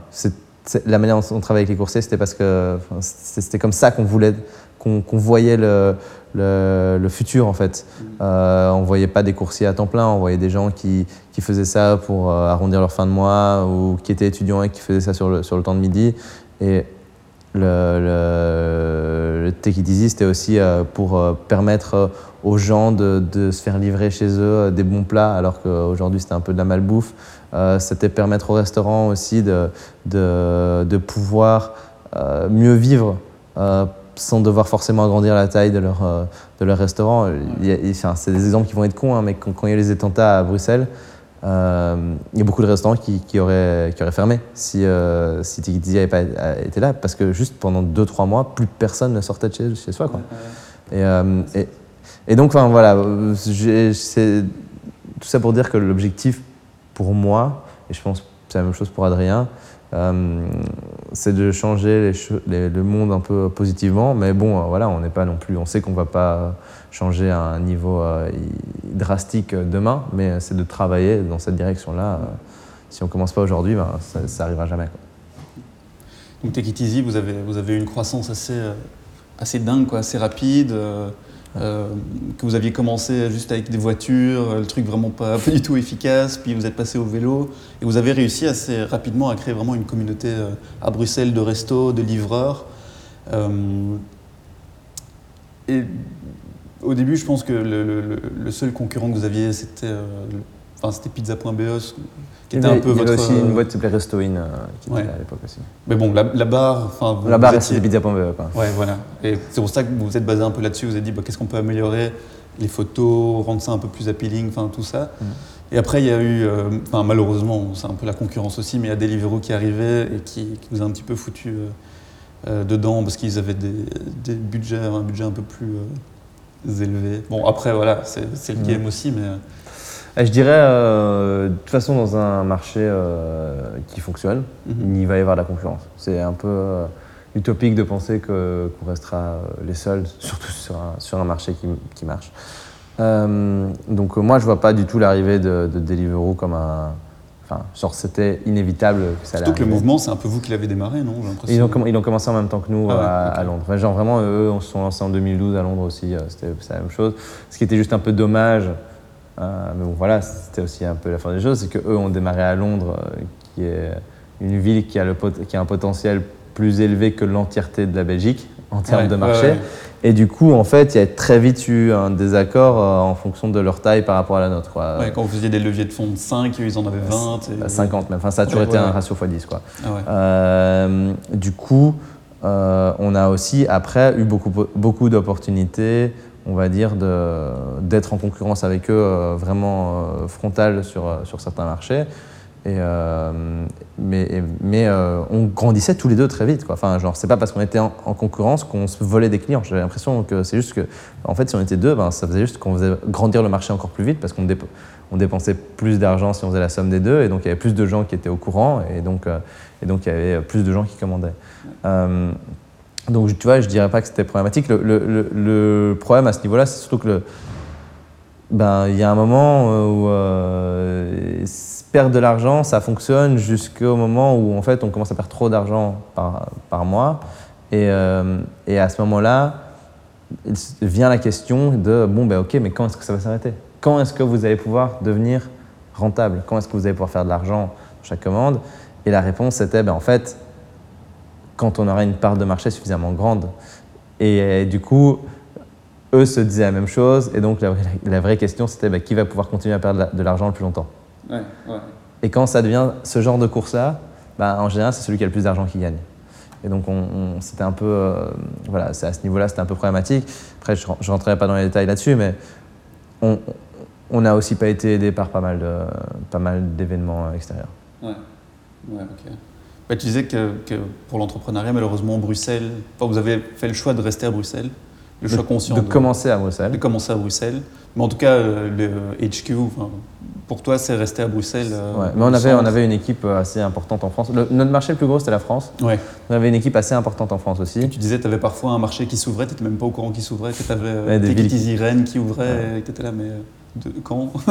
la manière dont on travaille avec les coursiers, c'était parce que c'était comme ça qu'on voulait qu'on voyait le, le, futur en fait. Mm. Euh, on voyait pas des coursiers à temps plein, on voyait des gens qui, qui faisaient ça pour euh, arrondir leur fin de mois ou qui étaient étudiants et qui faisaient ça sur le, sur le temps de midi. Et le, le, Take It Easy, c'était aussi euh, pour permettre aux gens de, de, se faire livrer chez eux des bons plats, alors qu'aujourd'hui c'était un peu de la malbouffe. C'était permettre aux restaurants aussi de, de, pouvoir mieux vivre sans devoir forcément agrandir la taille de leur, euh, de leur restaurant. c'est des exemples qui vont être cons, hein, mais quand, il y a les attentats à Bruxelles, euh, il y a beaucoup de restaurants qui, qui, auraient, qui auraient, fermé si, euh, si n'avait pas été là, parce que juste pendant 2-3 mois, plus personne ne sortait de chez, chez soi. Quoi. Et, euh, et, et, donc, enfin, voilà, c'est tout ça pour dire que l'objectif pour moi, et je pense que c'est la même chose pour Adrien, euh, c'est de changer le monde un peu positivement, mais bon, euh, voilà, on n'est pas non plus, on sait qu'on ne va pas changer à un niveau euh, drastique demain, mais c'est de travailler dans cette direction-là. si on ne commence pas aujourd'hui, ben, ça n'arrivera jamais. Donc Take vous avez, vous avez une croissance assez, assez dingue, quoi, assez rapide. Euh, que vous aviez commencé juste avec des voitures, le truc vraiment pas, du tout efficace, puis vous êtes passé au vélo, et vous avez réussi assez rapidement à créer vraiment une communauté euh, à Bruxelles de restos, de livreurs. Euh, et au début, je pense que le, seul concurrent que vous aviez, c'était enfin, pizza.be, qui était un peu il y avait aussi une boîte qui s'appelait Restoin euh, qui était à l'époque aussi. Mais bon, la, barre. Enfin, la barre, c'est pizza.be. Ouais, voilà. Et c'est pour ça que vous vous êtes basé un peu là-dessus. Vous avez dit, bah, qu'est-ce qu'on peut améliorer? Les photos, rendre ça un peu plus appealing, enfin tout ça. Mm. Et après, il y a eu, euh, malheureusement, c'est un peu la concurrence aussi, mais il y a Deliveroo qui arrivait et qui, qui vous a un petit peu foutu euh, euh, dedans parce qu'ils avaient des, des budgets, un budget un peu plus euh, élevé. Bon, après, voilà, c'est le Mm. game aussi, mais. Et je dirais, euh, de toute façon, dans un marché euh, qui fonctionne, mhm. il va y avoir de la concurrence. C'est un peu euh, utopique de penser qu'on restera les seuls, surtout sur un, sur un marché qui, qui marche. Donc moi, je vois pas du tout l'arrivée de, de Deliveroo comme un... Enfin, genre c'était inévitable que ça Surtout que le mouvement, c'est un peu vous qui l'avez démarré, non J'ai l'impression. Ils ont, ils ont commencé en même temps que nous Ah ouais, à, Londres. Enfin, genre vraiment, eux, on se sont lancés en 2012 à Londres aussi, c'était la même chose. Ce qui était juste un peu dommage, euh, mais bon voilà, c'était aussi un peu la fin des choses, c'est qu'eux ont démarré à Londres, euh, qui est une ville qui a, le pot- qui a un potentiel plus élevé que l'entièreté de la Belgique en termes Ouais, de marché. ouais. Et du coup, en fait, il y a très vite eu un désaccord euh, en fonction de leur taille par rapport à la nôtre. Quoi. Quand vous faisiez des leviers de fonds de 5, ils en avaient 20. et- Euh, 50 même, enfin ça a toujours été un ratio x10 quoi. Ah du coup, on a aussi après eu beaucoup, beaucoup d'opportunités, on va dire, d'être en concurrence avec eux euh, vraiment euh, frontale sur, euh, sur certains marchés. Mais on grandissait tous les deux très vite. Quoi. Enfin, genre, pas parce qu'on était en, en concurrence qu'on se volait des clients. J'avais l'impression que c'est juste que, en fait, si on était deux, ben, ça faisait juste qu'on faisait grandir le marché encore plus vite parce qu'on dép- on dépensait plus d'argent si on faisait la somme des deux. Et donc, il y avait plus de gens qui étaient au courant. Et donc il y avait plus de gens qui commandaient. Donc, tu vois, je dirais pas que c'était problématique. Le, problème à ce niveau-là, c'est surtout que le, ben, y a un moment où euh, perdre de l'argent, ça fonctionne jusqu'au moment où en fait on commence à perdre trop d'argent par, par mois. Et, euh, à ce moment-là, vient la question de bon, ben ok, mais quand est-ce que ça va s'arrêter? Quand est-ce que vous allez pouvoir devenir rentable? Quand est-ce que vous allez pouvoir faire de l'argent sur chaque commande? Et la réponse était ben, en fait, quand on aura une part de marché suffisamment grande. Et, euh, du coup, eux se disaient la même chose. Et donc la, vraie- la vraie question, c'était ben, qui va pouvoir continuer à perdre de l'argent le plus longtemps? Ouais, ouais. et quand ça devient ce genre de course-là, bah, en général, c'est celui qui a le plus d'argent qui gagne. Et donc, on, on- c'était un peu. euh, voilà, c'est à ce niveau-là, c'était un peu problématique. Après, je ne rentrerai pas dans les détails là-dessus, mais on n'a aussi pas été aidé par pas mal, de, pas mal d'événements euh, extérieurs. Ouais, ouais, ok. Bah, tu disais que, que pour l'entrepreneuriat, malheureusement, Bruxelles, enfin, vous avez fait le choix de rester à Bruxelles, le De- choix conscient De commencer à de Bruxelles. commencer à Bruxelles. Mais en tout cas, euh, le HQ, enfin, pour toi, c'est rester à Bruxelles. euh, Ouais, mais on avait, on avait une équipe euh, assez importante en France. Le- notre marché le plus gros, c'était la France. Ouais. On avait une équipe assez importante en France aussi. Tu disais, tu avais parfois un marché qui s'ouvrait, tu n'étais même pas au courant qu'il s'ouvrait, que tu avais Ouais, des des villes qui ouvraient, et que tu étais là, mais de, quand?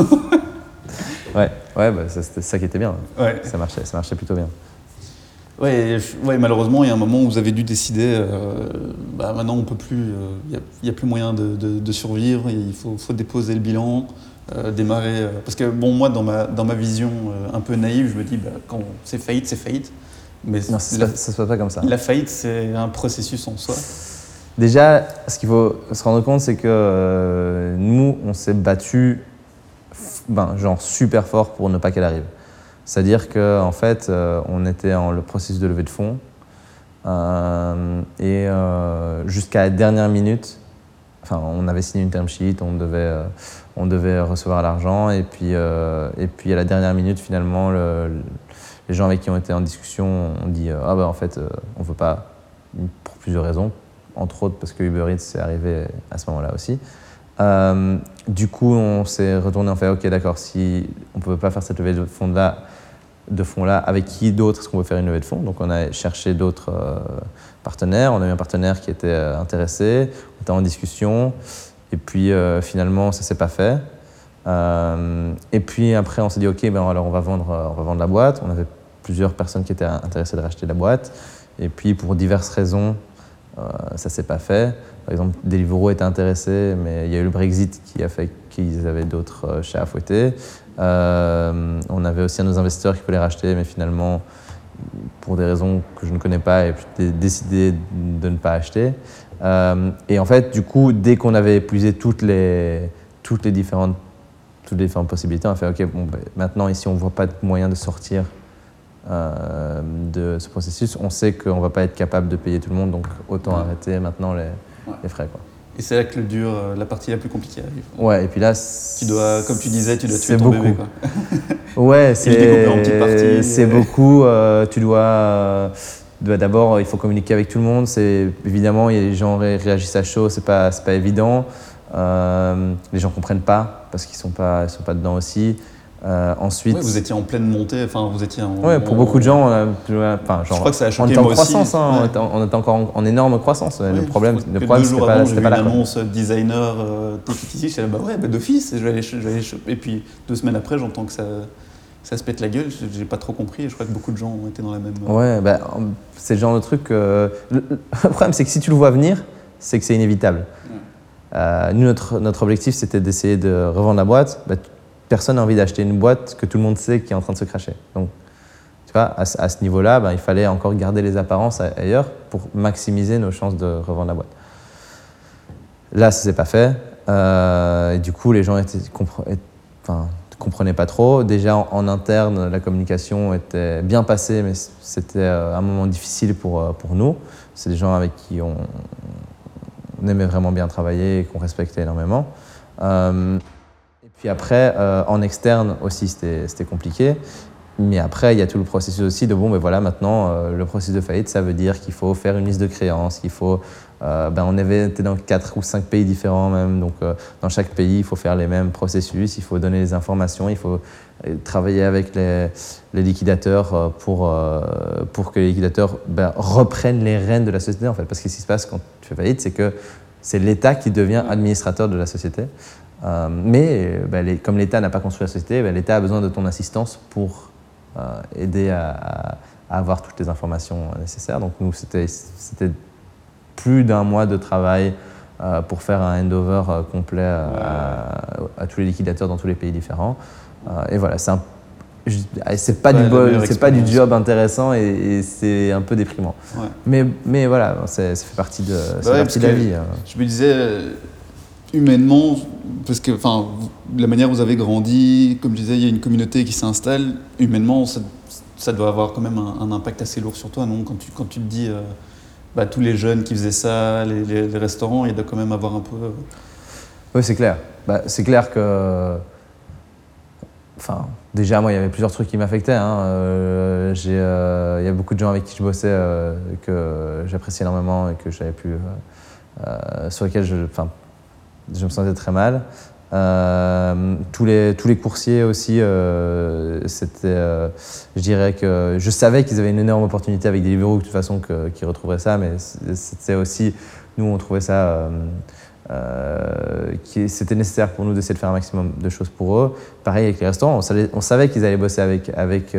Ouais, ouais bah, c'était ça qui était bien. Ça marchait, ça marchait plutôt bien. Ouais, je- ouais, malheureusement, il y a un moment où vous avez dû décider, euh, bah, maintenant on peut plus, euh, il n'y a, plus moyen de, de- de survivre, il faut, faut déposer le bilan, euh, démarrer. euh, parce que bon, moi, dans ma, dans ma vision euh, un peu naïve, je me dis, bah, quand c'est faillite, c'est faillite. Mais Non, ça ça se passe pas comme ça. la faillite, c'est un processus en soi. Déjà, ce qu'il faut se rendre compte, c'est que euh, nous, on s'est battu, ben, genre super fort pour ne pas qu'elle arrive. C'est-à-dire qu'en en fait, euh, on était en le processus de levée de fonds euh, et euh, jusqu'à la dernière minute, enfin, on avait signé une term sheet, on devait, on devait recevoir l'argent et puis, et puis à la dernière minute, finalement, le- les gens avec qui on était en discussion ont dit ah ben en fait, on veut pas pour plusieurs raisons entre autres parce que Uber Eats est arrivé à ce moment-là aussi. Du coup, on s'est retourné, on fait ok, d'accord, si on ne pouvait pas faire cette levée de fonds là, de fonds là, avec qui d'autre est-ce qu'on veut faire une levée de fonds? Donc, on a cherché d'autres euh, partenaires. On a eu un partenaire qui était euh, intéressé. On était en discussion. Et puis, euh, finalement, ça s'est pas fait. Et puis après, on s'est dit ok, ben alors on va vendre, on la boîte. On avait plusieurs personnes qui étaient intéressées de racheter la boîte. Et puis, pour diverses raisons, ça s'est pas fait. Par exemple, Deliveroo était intéressé, mais il y a eu le Brexit qui a fait qu'ils avaient d'autres chats à fouetter. Euh, on avait aussi un de nos investisseurs qui voulait racheter, mais finalement, pour des raisons que je ne connais pas, et puis décidé de ne pas acheter. Euh, et en fait, du coup, dès qu'on avait épuisé toutes les, toutes les différentes toutes les différentes possibilités, on a fait OK, bon, ben, maintenant ici on ne voit pas de moyen de sortir euh, de ce processus. On sait qu'on ne va pas être capable de payer tout le monde, donc autant Ouais. arrêter maintenant les, Ouais. les frais. Quoi. Et c'est là que le dur, euh, la partie la plus compliquée arrive. Ouais, et puis là, Tu dois, comme tu disais, tu dois tuer ton beaucoup. bébé. Quoi. Ouais, c'est c'est et- beaucoup. euh, tu dois, euh, dois d'abord, il faut communiquer avec tout le monde. C'est évidemment, les gens ré- réagissent à chaud, c'est pas, pas évident. Euh, les gens comprennent pas parce qu'ils sont pas, ils sont pas dedans aussi. Euh, ensuite, Ouais, vous étiez en pleine montée, enfin vous étiez en... ouais, pour en- beaucoup de gens, on a- enfin, genre, Je crois que ça a on était en moi aussi. croissance, hein, on, était, en- on était encore en, en énorme croissance. Ouais, le problème, je le problème, c'était pas, avant, c'était pas vu la une com. annonce designer euh, j'étais là, bah ouais, bah d'office, je vais aller, je vais aller. Et puis deux semaines après, j'entends que ça, ça se pète la gueule, j'ai pas trop compris, et je crois que beaucoup de gens ont été dans la même... euh, Ouais, bah, c'est le genre de truc. euh, le, le problème, c'est que si tu le vois venir, c'est que c'est inévitable. Euh, nous, notre, notre objectif, c'était d'essayer de revendre la boîte. Bah, personne n'a envie d'acheter une boîte que tout le monde sait qui est en train de se cracher. Donc, tu vois, à, ce- niveau-là, bah, il fallait encore garder les apparences ailleurs pour maximiser nos chances de revendre la boîte. Là, ça s'est pas fait. Euh, du coup, les gens étaient, comprenaient pas trop. Déjà, en, interne, la communication était bien passée, mais c'était euh, un moment difficile pour, euh, pour nous. C'est des gens avec qui on aimait vraiment bien travailler et qu'on respectait énormément. Puis après, euh, en externe aussi, c'était compliqué. Mais après, il y a tout le processus aussi de bon, ben voilà, maintenant, euh, le processus de faillite, ça veut dire qu'il faut faire une liste de créances, qu'il faut. euh, ben, on avait été dans quatre ou cinq pays différents même, donc euh, dans chaque pays, il faut faire les mêmes processus, il faut donner les informations, il faut euh, travailler avec les, les liquidateurs euh, pour, pour que les liquidateurs ben, reprennent les rênes de la société, en fait. Parce que ce qui se passe quand tu fais faillite, c'est que c'est l'État qui devient administrateur de la société. Euh, mais euh, les- comme l'État n'a pas construit la société, ben, l'État a besoin de ton assistance pour euh, aider à, avoir toutes les informations nécessaires. Donc nous, c'était plus d'un mois de travail euh, pour faire un handover euh, complet euh, à, à tous les liquidateurs dans tous les pays différents. Euh, et voilà, c'est je- c'est pas, du la bol- meilleure c'est pas du expérience. job intéressant et, et c'est un peu déprimant. Ouais. Mais, mais voilà, ça fait partie de, ouais, partie de la vie. hein. Je me disais, euh, humainement, parce que enfin, la manière dont vous avez grandi, comme je disais, il y a une communauté qui s'installe, humainement, ça, ça doit avoir quand même un, impact assez lourd sur toi, non? Quand tu, quand tu te dis, euh, bah, tous les jeunes qui faisaient ça, les, les- restaurants, il doit quand même avoir un peu... euh, Oui, c'est clair. Bah, c'est clair que. Enfin, déjà, moi, il y avait plusieurs trucs qui m'affectaient. hein. Euh, euh, il y a beaucoup de gens avec qui je bossais que j'appréciais énormément et que j'avais pu. sur lesquels je, je me sentais très mal. Euh, tous, les, tous les coursiers aussi, euh, c'était. euh, je dirais que je savais qu'ils avaient une énorme opportunité avec Deliveroo, de toute façon, qu'ils retrouveraient ça, mais c'était aussi. Nous, on trouvait ça. c'était nécessaire pour nous d'essayer de faire un maximum de choses pour eux. Pareil avec les restaurants, on savait, on savait qu'ils allaient bosser avec, avec,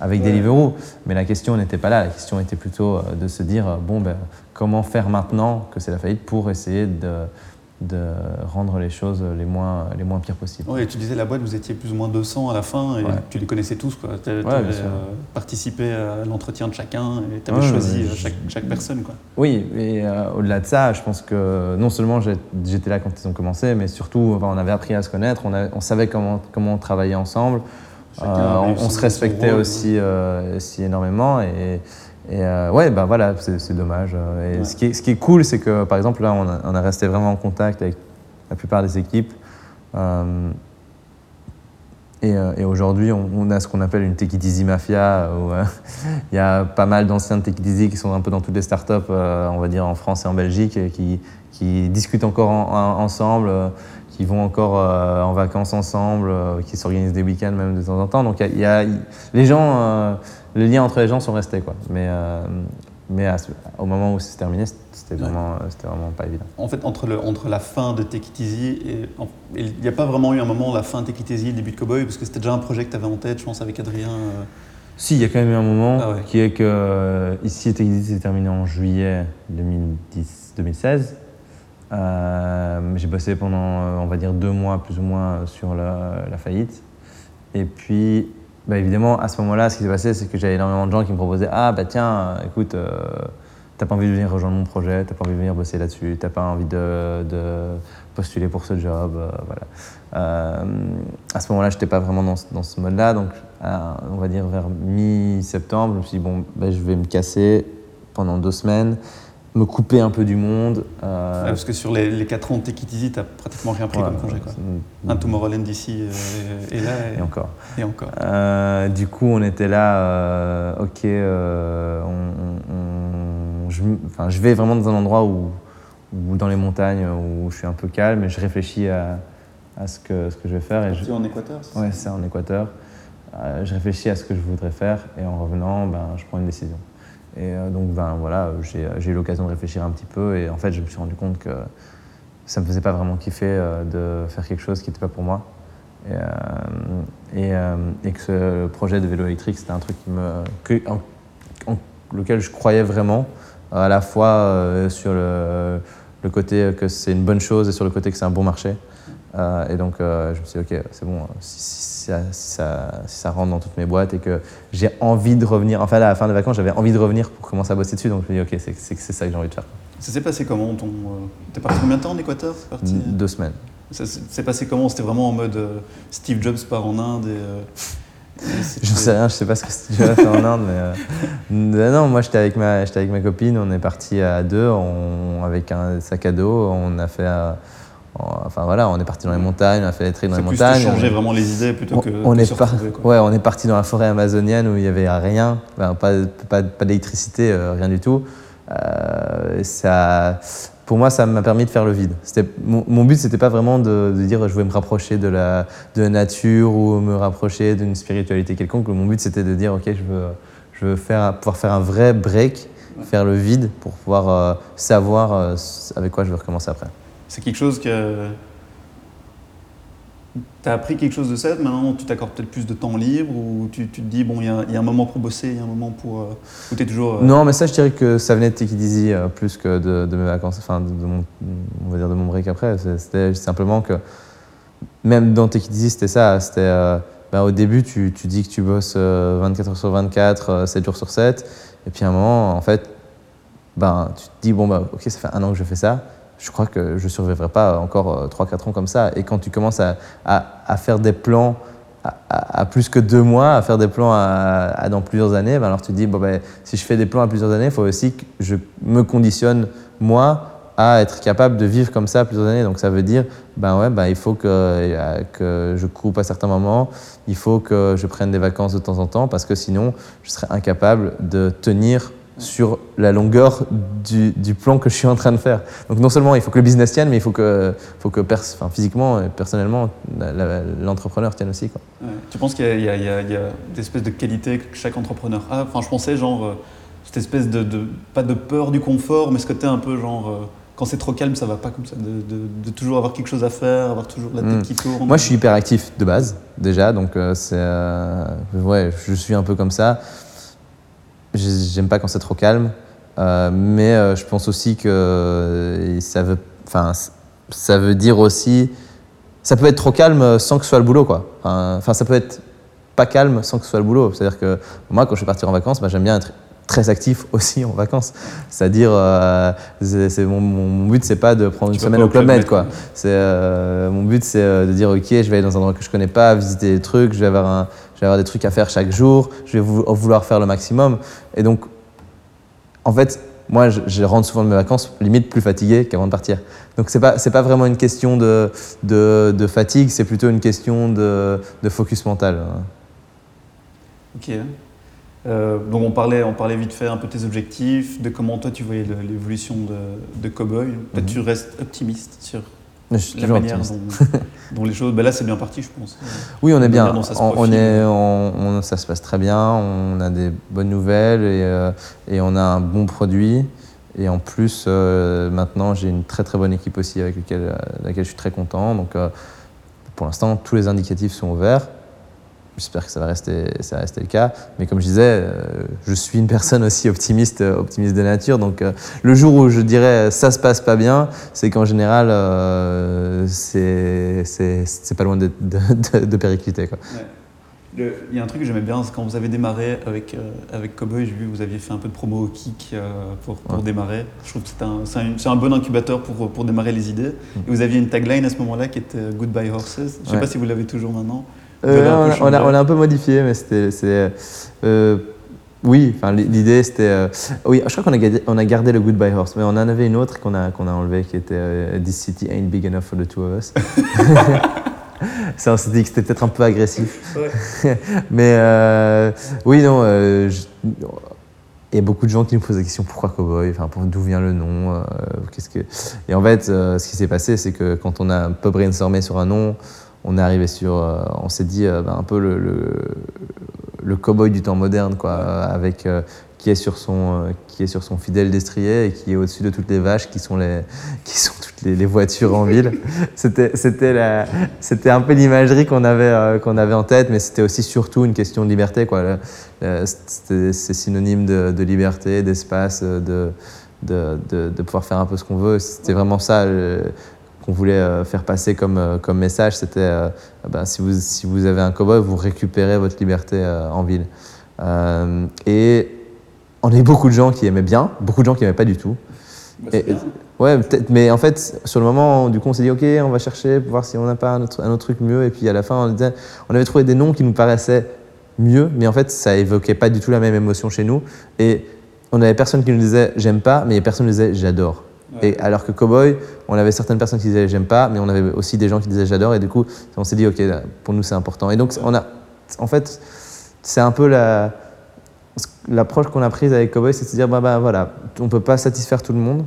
avec Ouais. Deliveroo, mais la question n'était pas là. La question était plutôt de se dire, bon, ben, comment faire maintenant que c'est la faillite pour essayer de, de rendre les choses les moins, les moins pires possibles. Ouais, tu disais la boîte, vous étiez plus ou moins 200 à la fin et Ouais. tu les connaissais tous. Tu avais sûr. participé à l'entretien de chacun et tu avais Ouais, choisi euh, chaque, chaque personne. Quoi. Oui, et euh, au-delà de ça, je pense que non seulement j'étais là quand ils ont commencé, mais surtout, enfin, on avait appris à se connaître, on, a- on savait comment, comment travailler ensemble. Euh, on, se respectait rôle, aussi, euh, aussi énormément et, et, euh, ouais ben voilà c'est dommage euh, et Ouais. ce, qui est, ce qui est cool c'est que par exemple là on a, on a resté vraiment en contact avec la plupart des équipes Euh, et, euh, et aujourd'hui on, on a ce qu'on appelle une Easy Mafia où euh, il y a pas mal d'anciens de qui sont un peu dans toutes les startups euh, on va dire en France et en Belgique et qui, qui discutent encore en- en- ensemble euh, qui vont encore euh, en vacances ensemble, euh, qui s'organisent des week-ends même de temps en temps. Donc il y a, il y a- les gens, euh, les liens entre les gens sont restés quoi. Mais, mais à au moment où c'est terminé, c'était vraiment, c'était vraiment pas évident. En fait, entre, le, entre la fin de Easy et. et il n'y a pas vraiment eu un moment, la fin de It Easy, le début de Cowboy, parce que c'était déjà un projet que tu avais en tête, je pense, avec Adrien. Si, il y a quand même eu un moment Ah ouais. qui est que ici, Technicis s'est terminé en juillet 2010, 2016. Euh, J'ai bossé pendant, euh, on va dire, deux mois plus ou moins euh, sur la, faillite. Et puis, bah, évidemment, à ce moment-là, ce qui s'est passé, c'est que j'avais énormément de gens qui me proposaient Ah, bah tiens, écoute, t'as pas envie de venir rejoindre mon projet, t'as pas envie de venir bosser là-dessus, t'as pas envie de, postuler pour ce job, voilà. À ce moment-là, je n'étais pas vraiment dans, ce- mode-là. Donc, on va dire vers mi-septembre, je me suis dit, bon, ben, je vais me casser pendant deux semaines me couper un peu du monde. euh, Ouais, parce que sur les, les 4 ans de Take It Easy, t'as pratiquement rien pris voilà, comme congé. Quoi. Un Tomorrowland ici euh, et, et là, et, Et encore. et encore. Euh, du coup, on était là, euh, ok, euh, on- on- on- je, enfin, je vais vraiment dans un endroit où, où dans les montagnes, où je suis un peu calme et je réfléchis à, à ce, que, ce que je vais faire. Et je, Tu es en Équateur ouais, c'est en Équateur. Euh, je réfléchis à ce que je voudrais faire et en revenant, ben, je prends une décision. Et euh, donc, ben, voilà, j'ai j'ai eu l'occasion de réfléchir un petit peu et en fait, je me suis rendu compte que ça me faisait pas vraiment kiffer euh, de faire quelque chose qui n'était pas pour moi. Et, euh, et, euh, que ce projet de vélo électrique, c'était un truc qui en, lequel je croyais vraiment, à la fois euh, sur le, le côté que c'est une bonne chose et sur le côté que c'est un bon marché. Euh, et donc, euh, je me suis dit, ok, c'est bon, si, si ça, si ça- si ça rentre dans toutes mes boîtes et que j'ai envie de revenir, enfin, à la fin des vacances, j'avais envie de revenir pour commencer à bosser dessus. Donc, je me suis dit, ok, c'est ça que j'ai envie de faire. Ça s'est passé comment ton, euh, T'es parti combien de temps en Équateur C'est parti, Deux semaines. Ça s'est passé comment? C'était vraiment en mode Steve Jobs part en Inde et. et Je sais rien, je sais pas ce que tu as fait en Inde, mais non, moi j'étais avec ma, j'étais avec ma copine, on est parti à deux, on- avec un sac à dos, on a fait, enfin voilà, on est parti dans les montagnes, on a fait les trails dans C'est les monagnes. te changer vraiment les idées plutôt on, que on est par- ouais, on est parti dans la forêt amazonienne où il y avait rien, enfin, pas, pas, pas d'électricité, euh, rien du tout. Euh, ça, pour moi, ça m'a permis de faire le vide. Mon, mon but, c'était pas vraiment de, de dire je vais me rapprocher de la, de la nature ou me rapprocher d'une spiritualité quelconque. Mon but, c'était de dire ok, je veux, je veux faire, pouvoir faire un vrai break, faire le vide pour pouvoir euh, savoir avec quoi je veux recommencer après. C'est quelque chose que. T'as appris quelque chose de ça Maintenant, tu t'accordes peut-être plus de temps libre ou tu, tu te dis, bon, il y, a- un moment pour bosser, il y a un moment pour. euh, Ou t'es toujours. euh, Non, mais ça, je dirais que ça venait de Easy euh, plus que de, mes vacances, enfin, de, mon, on va dire de mon break après. C'était simplement que, même dans Easy, c'était ça. C'était, euh, ben, au début, tu, tu dis que tu bosses euh, 24 heures sur 24, euh, 7 jours sur 7. Et puis à un moment, en fait, ben, tu te dis, bon, bah, ok, ça fait un an que je fais ça. Je crois que je ne survivrai pas encore 3-4 ans comme ça. Et quand tu commences à, à, faire des plans à, plus que deux mois, à faire des plans dans plusieurs années, ben alors tu te dis, bon, ben, si je fais des plans à plusieurs années, il faut aussi que je me conditionne, moi, à être capable de vivre comme ça plusieurs années. Donc ça veut dire, ben ouais, ben, il faut que, euh, que je coupe à certains moments, il faut que je prenne des vacances de temps en temps, parce que sinon, je serais incapable de tenir sur la longueur du, du plan que je suis en train de faire. Donc non seulement il faut que le business tienne, mais il faut que, faut que pers- enfin, physiquement et personnellement, l'entrepreneur tienne aussi. Quoi. Ouais. Tu penses qu'il y, y y a- des espèces de qualités que chaque entrepreneur a? Enfin, je pensais genre euh, cette espèce de, de- pas de peur du confort, mais ce côté un peu genre euh, quand c'est trop calme, ça va pas comme ça, de, de- de toujours avoir quelque chose à faire, avoir toujours la tête Mm. qui tourne. Moi, je suis hyper actif de base, déjà, donc euh, c'est, ouais, je suis un peu comme ça. J'ai- J'aime pas quand c'est trop calme, euh, mais euh, je pense aussi que euh, ça veut, ça veut dire aussi, ça peut être trop calme sans que ce soit le boulot, quoi. Enfin, ça peut être pas calme sans que ce soit le boulot. C'est-à-dire que moi, quand je vais partir en vacances, bah, j'aime bien être très actif aussi en vacances. C'est-à-dire, euh, mon, mon but, c'est pas de prendre Tu une semaine pas au Club Med, quoi. C'est euh, mon but, c'est euh, de dire ok, je vais aller dans un endroit que je connais pas, visiter des trucs, je vais avoir un, je vais avoir des trucs à faire chaque jour, je vais vou- vouloir faire le maximum. Et donc, en fait, moi, je, je rentre souvent de mes vacances limite plus fatigué qu'avant de partir. Donc c'est pas c'est pas vraiment une question de de, de fatigue, c'est plutôt une question de, de focus mental. Ok. Euh, donc on parlait, on parlait vite fait un peu de tes objectifs, de comment toi tu voyais l'évolution de, de Cowboy. Peut-être Mhm. tu restes optimiste sur Je suis la manière dont, dont les choses. Ben là c'est bien parti, je pense. Oui, on est bien. On, on est, on- ça se passe très bien. On a des bonnes nouvelles et, euh, et on a un bon produit. Et en plus, euh, maintenant, j'ai une très très bonne équipe aussi avec laquelle, laquelle je suis très content. Donc, pour l'instant, tous les indicatifs sont ouverts. J'espère que ça va rester, ça va rester le cas. Mais comme je disais, euh, je suis une personne aussi optimiste, euh, optimiste de nature. Donc, euh, le jour où je dirais ça se passe pas bien, c'est qu'en général, euh, c'est pas loin de, de, de- de péricliter. Quoi. Ouais. Le- Il y a un truc que j'aimais bien, c'est quand vous avez démarré avec, euh, avec Cowboy, j'ai vu que vous aviez fait un peu de promo au kick euh, pour, pour Ouais. démarrer. Je trouve que c'est un, un, un bon incubateur pour, pour démarrer les idées. Et vous aviez une tagline à ce moment-là qui était Goodbye Horses. Je ne sais Ouais. pas si vous l'avez toujours maintenant. Euh, on, a, on a un peu modifié, mais c'était. euh, Oui, enfin, l'idée c'était. euh, oui, je crois qu'on a, gardé- on a gardé le Goodbye Horse, mais on en avait une autre qu'on a, qu'on a enlevée qui était euh, This city ain't big enough for the two of us. Ça, on s'est dit que c'était peut-être un peu agressif. mais oui, non. je- il y a beaucoup de gens qui nous posent la question pourquoi Cowboy enfin, D'où vient le nom qu'est-ce que... Et en fait, ce qui s'est passé, c'est que quand on a un peu brainstormé sur un nom, on est arrivé sur. euh, on s'est dit euh, ben, un peu le, le, le cowboy du temps moderne, quoi, euh, avec. qui est, sur son, qui est sur son fidèle destrier et qui est au-dessus de toutes les vaches qui sont, les, qui sont toutes les, les voitures en ville. C'était c'était la- c'était un peu l'imagerie qu'on avait, euh, qu'on avait en tête, mais c'était aussi surtout une question de liberté. quoi. C'est synonyme de, de liberté, d'espace, de, de, de, de pouvoir faire un peu ce qu'on veut. C'était vraiment ça le- qu'on voulait euh, faire passer comme, euh, comme message. C'était euh, ben, si, vous, si vous avez un cowboy, vous récupérez votre liberté en ville. Et on a eu beaucoup de gens qui aimaient bien, beaucoup de gens qui n'aimaient pas du tout. Et- ouais, peut-être, mais en fait, sur le moment, du coup, on s'est dit, OK, on va chercher pour voir si on n'a pas un autre, un autre truc mieux. Et puis à la fin, on, disait- on avait trouvé des noms qui nous paraissaient mieux, mais en fait, ça évoquait pas du tout la même émotion chez nous. Et on avait personne qui nous disait, j'aime pas, mais personne qui nous disait, j'adore. Et alors que Cowboy, on avait certaines personnes qui disaient j'aime pas, mais on avait aussi des gens qui disaient j'adore. Et du coup, on s'est dit ok, pour nous c'est important. Et donc on a, en fait, c'est un peu la l'approche qu'on a prise avec Cowboy, c'est de se dire bah, bah voilà, on peut pas satisfaire tout le monde.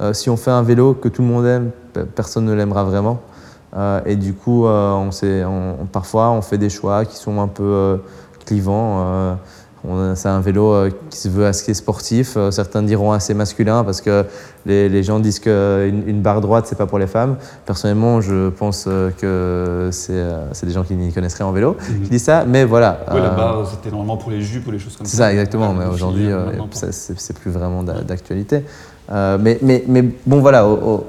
Euh, si on fait un vélo que tout le monde aime, pe- personne ne l'aimera vraiment. Euh, et du coup, euh, on on- parfois on fait des choix qui sont un peu clivants. Euh, c'est un vélo euh, qui se veut assez sportif. Euh, certains diront assez masculin parce que les, les gens disent qu'une une barre droite, c'est pas pour les femmes. Personnellement, je pense euh, que c'est euh, des gens qui n'y connaissent rien en vélo Mhm. qui disent ça. Mais voilà. Ouais, la euh, barre, c'était normalement pour les jupes ou les choses comme ça. c'est ça, exactement. Mais aujourd'hui, euh, c'est plus vraiment d'a- d'actualité. Euh, mais, mais, mais bon, voilà. au- au-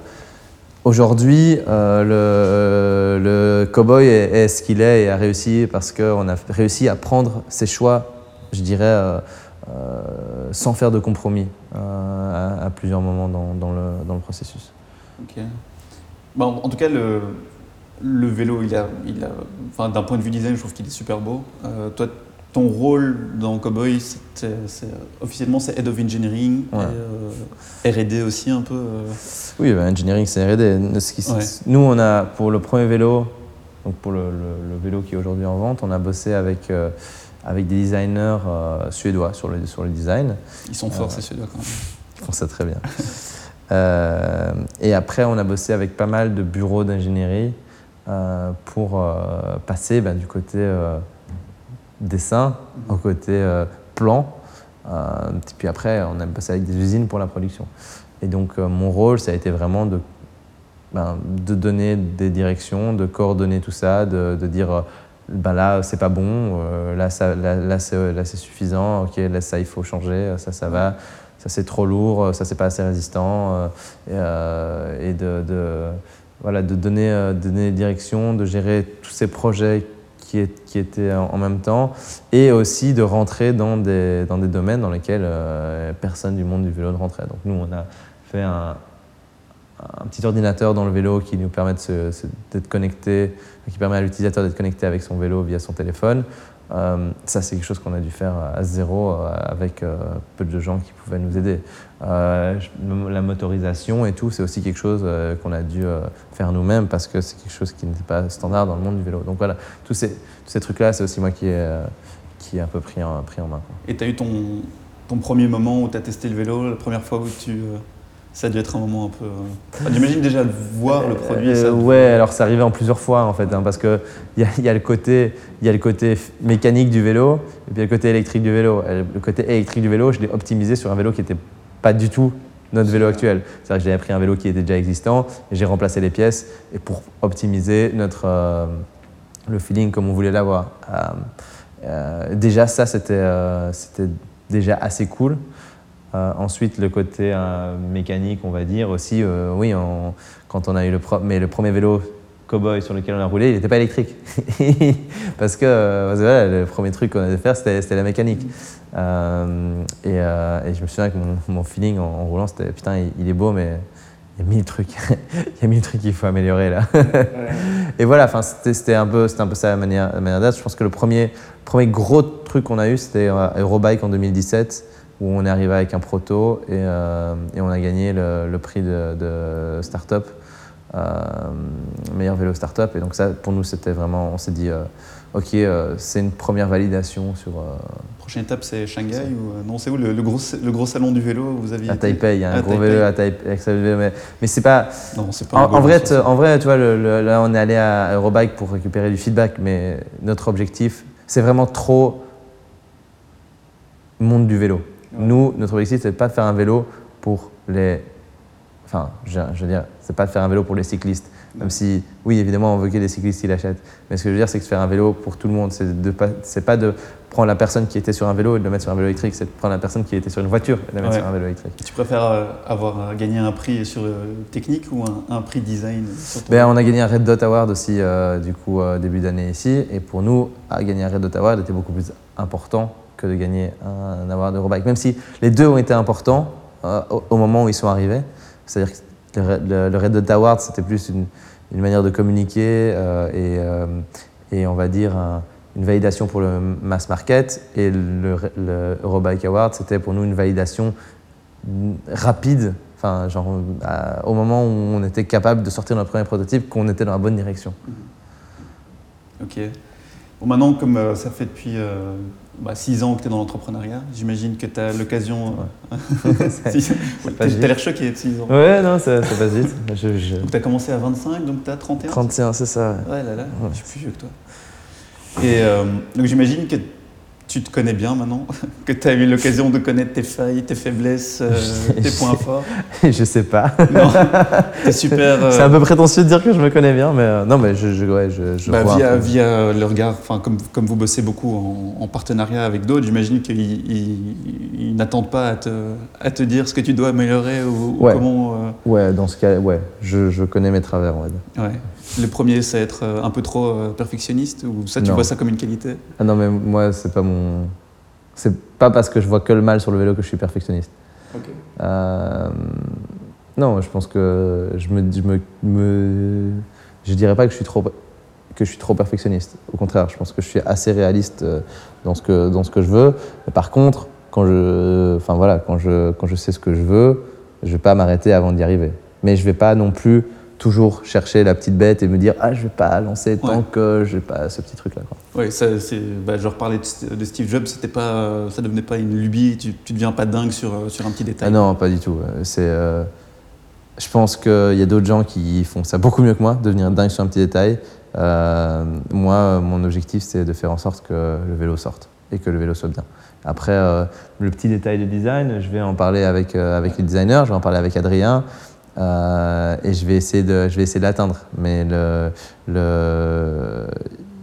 Aujourd'hui, euh, le, le cowboy est, est ce qu'il est et a réussi parce qu'on a réussi à prendre ses choix, je dirais, euh, euh, sans faire de compromis euh, à, à plusieurs moments dans, dans le, dans le processus. Ok. Bon, en tout cas, le, le vélo, il a, il a, enfin, d'un point de vue design, je trouve qu'il est super beau. Euh, toi, ton rôle dans Cowboy, c'est- officiellement, c'est Head of Engineering Ouais. et euh, R&D aussi un peu. euh. Oui, bah, engineering, c'est R&D. Ce qui- Ouais. Nous, on a, pour le premier vélo, donc pour le, le- le vélo qui est aujourd'hui en vente, on a bossé avec, avec des designers euh, suédois sur le, sur le design. Ils sont forts, ces Suédois, quand même. Ils font ça très bien. Euh, et après, on a bossé avec pas mal de bureaux d'ingénierie euh, pour euh, passer bah, du côté euh, dessin au côté euh, plan. Euh, et puis après, on a bossé avec des usines pour la production. Et donc, euh, mon rôle, ça a été vraiment de, ben, de donner des directions, de coordonner tout ça, de, de dire euh, ben là, c'est pas bon, euh, là, ça, là, c'est suffisant, ok, là, ça, il faut changer, ça, ça va, ça, c'est trop lourd, ça, c'est pas assez résistant. euh, et, euh, de, voilà, de donner, euh, donner de gérer tous ces projets qui, étaient en, même temps, et aussi de rentrer dans des, dans des domaines dans lesquels euh, personne du monde du vélo ne rentrait. Donc nous, on a fait un, un petit ordinateur dans le vélo qui nous permet d'être connecté, qui permet à l'utilisateur d'être connecté avec son vélo via son téléphone. Euh, ça, c'est quelque chose qu'on a dû faire à zéro euh, avec euh, peu de gens qui pouvaient nous aider. La motorisation et tout, c'est aussi quelque chose qu'on a dû faire nous-mêmes parce que c'est quelque chose qui n'était pas standard dans le monde du vélo. Donc voilà, tous ces, trucs-là, c'est aussi moi qui ai, qui ai un peu pris en, pris en main. Et tu as eu ton, ton premier moment où tu as testé le vélo, la première fois où tu. Euh, ça a dû être un moment un peu. euh, enfin, J'imagine déjà de voir le produit. Euh, ça, ouais, alors ça arrivait en plusieurs fois en fait, hein, parce qu'il y a, il y, a le côté- il y a le côté mécanique du vélo et puis il y a le côté électrique du vélo. Et le côté électrique du vélo, je l'ai optimisé sur un vélo qui n'était pas du tout notre vélo actuel. C'est-à-dire que j'avais pris un vélo qui était déjà existant j'ai remplacé les pièces et pour optimiser notre, euh, le feeling comme on voulait l'avoir. Euh, euh, déjà ça, c'était euh, c'était déjà assez cool. Euh, ensuite, le côté euh, mécanique, on va dire aussi, euh, oui, quand on a eu le, mais le premier vélo cowboy sur lequel on a roulé, il n'était pas électrique. parce, que, le premier truc qu'on a dû faire, c'était la mécanique. Et, je me souviens que mon, feeling en, roulant, c'était putain, il, est beau, mais il y a mille trucs, il y a mille trucs qu'il faut améliorer là. et voilà, c'était un peu, un peu ça la manière, d'être. Je pense que le premier, premier gros truc qu'on a eu, c'était Eurobike en 2017, où on est arrivé avec un proto et, euh, et on a gagné le, le prix de, de start-up, euh, meilleur vélo start-up. Et donc ça, pour nous, c'était vraiment, on s'est dit, euh, ok, c'est une première validation sur. Prochaine étape, c'est Shanghai ou non C'est où le, le gros, le gros salon du vélo où vous aviez à Taipei, il y a un À gros Taipei. vélo à Taipei, avec ça, mais, mais c'est pas. Non, c'est pas. En, un en vrai, t- en vrai, tu vois, le- là, on est allé à Eurobike pour récupérer du feedback, mais notre objectif, c'est vraiment trop monde du vélo. Ouais. Nous, notre objectif, c'est pas de faire un vélo pour les. Enfin, je, je veux dire, c'est pas de faire un vélo pour les cyclistes. Même si, oui, évidemment, on veut ait des cyclistes l'achètent. Mais ce que je veux dire, c'est que faire un vélo pour tout le monde, c'est de pas, c'est pas de prendre la personne qui était sur un vélo et de le mettre sur un vélo électrique, c'est de prendre la personne qui était sur une voiture et de la mettre Ouais. sur un vélo électrique. Tu préfères euh, avoir euh, gagné un prix sur euh, technique ou un, un prix design Ben, on a gagné un Red Dot Award aussi, euh, du coup, début d'année ici. Et pour nous, à gagner un Red Dot Award était beaucoup plus important que de gagner un, un award Eurobike. Même si les deux ont été importants euh, au, moment où ils sont arrivés. C'est-à-dire que le, le- Red Dot Award, c'était plus une, manière de communiquer euh, et, euh, et on va dire un- une validation pour le mass market. Et le, le Eurobike Award, c'était pour nous une validation rapide, enfin, genre, au moment où on était capable de sortir notre premier prototype, qu'on était dans la bonne direction. Ok. Bon, maintenant, comme ça fait depuis 6 ans que tu es dans l'entrepreneuriat, j'imagine que tu as l'occasion. Si- passe T'as vite. t'as l'air choqué de 6 ans. Ouais, non, ça, ça passe vite. Je, je- Donc, tu as commencé à 25, donc tu as 31 31, c'est ça? Ouais, là, là, je suis plus vieux que toi. Et euh, donc j'imagine que tu te connais bien maintenant, que tu as eu l'occasion de connaître tes failles, tes faiblesses, euh, tes points forts. je sais pas. Non, t'es super. euh, C'est un peu prétentieux de dire que je me connais bien, mais euh, non, mais je, je, ouais, je, je bah, vois un via, le regard, comme, comme vous bossez beaucoup en, en partenariat avec d'autres, j'imagine qu'ils ils- ils n'attendent pas à te, à te dire ce que tu dois améliorer ou, ou Ouais. comment. Ouais, dans ce cas, ouais, je, je connais mes travers, on va dire. ouais. Le premier, c'est être euh, un peu trop euh, perfectionniste ou ça, tu Non. vois ça comme une qualité? Ah non, mais moi, c'est pas mon. C'est pas parce que je vois que le mal sur le vélo que je suis perfectionniste. Euh, non, je pense que je me, je me, me- je dirais pas que je suis trop que je suis trop perfectionniste. Au contraire, je pense que je suis assez réaliste dans ce que dans ce que je veux. Mais par contre, quand je, enfin voilà, quand je quand je sais ce que je veux, je vais pas m'arrêter avant d'y arriver. Mais je vais pas non plus toujours chercher la petite bête et me dire ah je vais pas lancer tant Ouais. que j'ai pas ce petit truc là quoi. Oui, ça, c'est, bah, je reparlais de, Steve Jobs, c'était pas, euh, ça devenait pas une lubie, tu, tu deviens pas dingue sur, euh, sur un petit détail. Ah non, pas du tout. C'est, euh, je pense qu'il y a d'autres gens qui font ça beaucoup mieux que moi, devenir dingue sur un petit détail. Euh, moi, mon objectif, c'est de faire en sorte que le vélo sorte et que le vélo soit bien. Après, le petit détail de design, je vais en parler avec, avec les designers, je vais en parler avec Adrien. Euh, et je vais essayer de, je vais essayer de l'atteindre. Mais le, le,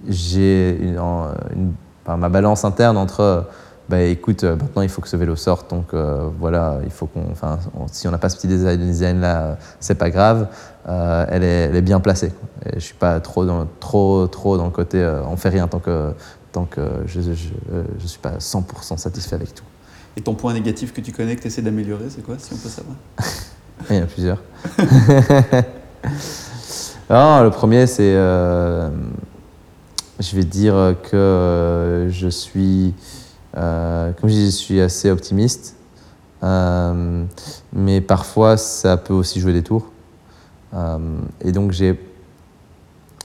j'ai une, une- enfin, ma balance interne entre bah, écoute, euh, maintenant il faut que ce vélo sorte, donc euh, voilà, il faut qu'on, enfin, on- si on n'a pas ce petit design, design là, c'est pas grave, euh, elle, est, elle est bien placée. Et je suis pas trop dans, trop, trop dans le côté, on fait rien tant que, tant que je, je, je, je suis pas 100% satisfait avec tout. Et ton point négatif que tu connais, que tu essaies d'améliorer, c'est quoi, si on peut savoir? Il y en a plusieurs. Non, le premier, c'est. euh, je vais dire que je suis. euh, comme je dis, je suis assez optimiste. Euh, mais parfois, ça peut aussi jouer des tours. Et donc, j'ai.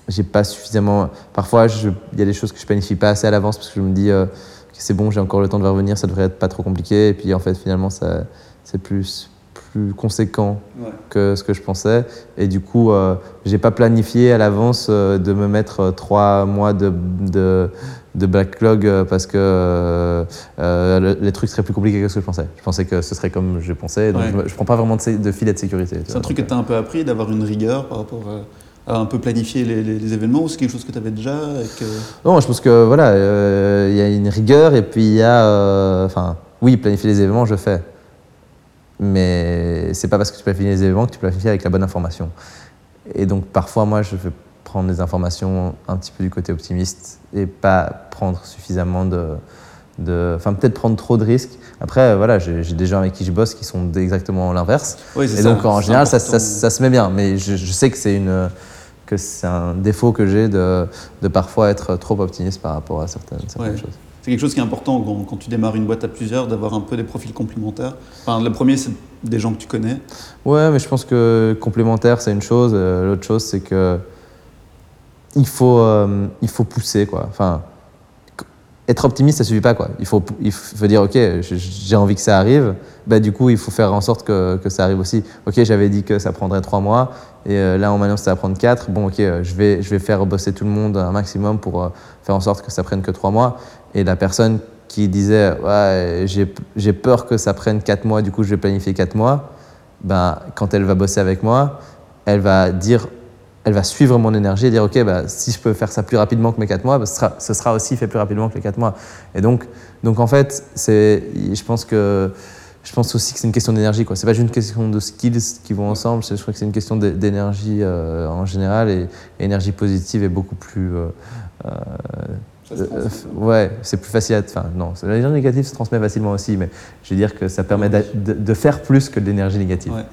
J'ai pas suffisamment. Parfois, il y a des choses que je planifie pas assez à l'avance parce que je me dis c'est bon, j'ai encore le temps de revenir, ça devrait être pas trop compliqué. Et puis, en fait, finalement, ça, c'est plus, plus conséquent que ce que je pensais. Et du coup, euh, j'ai pas planifié à l'avance euh, de me mettre euh, trois mois de, de, de backlog parce que le- les trucs seraient plus compliqués que ce que je pensais. Je pensais que ce serait comme je pensais. Donc Ouais. je, prends pas vraiment de, de filet de sécurité. C'est un truc que tu as un peu appris, d'avoir une rigueur par rapport à, à un peu planifier les, les- les événements, ou c'est quelque chose que tu avais déjà et que... Non, je pense que voilà, euh, il y a une rigueur et puis il y a, euh, enfin, oui, planifier les événements, je fais. Mais c'est pas parce que tu planifies les événements que tu planifies avec la bonne information. Et donc parfois, moi, je vais prendre les informations un petit peu du côté optimiste et pas prendre suffisamment de, de, enfin peut-être prendre trop de risques. Après, voilà, j'ai des gens avec qui je bosse qui sont exactement l'inverse. Oui, c'est Et ça, donc en général, ça, ça- important. ça se met bien. Mais je, je sais que c'est une que c'est un défaut que j'ai de, de parfois être trop optimiste par rapport à certaines, certaines Ouais. choses. C'est quelque chose qui est important quand, tu démarres une boîte à plusieurs, d'avoir un peu des profils complémentaires. Enfin, le premier, c'est des gens que tu connais. Ouais, mais je pense que complémentaire, c'est une chose. Euh, L'autre chose, c'est que il faut, euh, il faut pousser, quoi. Enfin, être optimiste, ça suffit pas, quoi. Il faut, il faut dire, ok, j'ai envie que ça arrive. Bah, du coup, il faut faire en sorte que, que ça arrive aussi. Ok, j'avais dit que ça prendrait trois mois, et euh, là, on m'annonce que ça va prendre quatre. Bon, ok, je vais, je vais faire bosser tout le monde un maximum pour faire en sorte que ça prenne que trois mois. Et la personne qui disait, ouais, j'ai peur que ça prenne quatre mois, du coup, je vais planifier quatre mois ben, quand elle va bosser avec moi, elle va dire, elle va suivre mon énergie et dire, ok, bah, si je peux faire ça plus rapidement que mes 4 mois, bah, ce, sera, ce sera aussi fait plus rapidement que les 4 mois. Et donc, donc en fait, je pense que je pense aussi que c'est une question d'énergie. quoi. C'est pas juste une question de skills qui vont ensemble. Je crois que c'est une question d'é- d'énergie euh, en général et, et énergie positive est beaucoup plus. euh, euh, Ça se euh, f- ouais, c'est plus facile à. Enfin, non, l'énergie négative se transmet facilement aussi, mais je veux dire que ça permet de, de faire plus que de l'énergie négative. Ouais.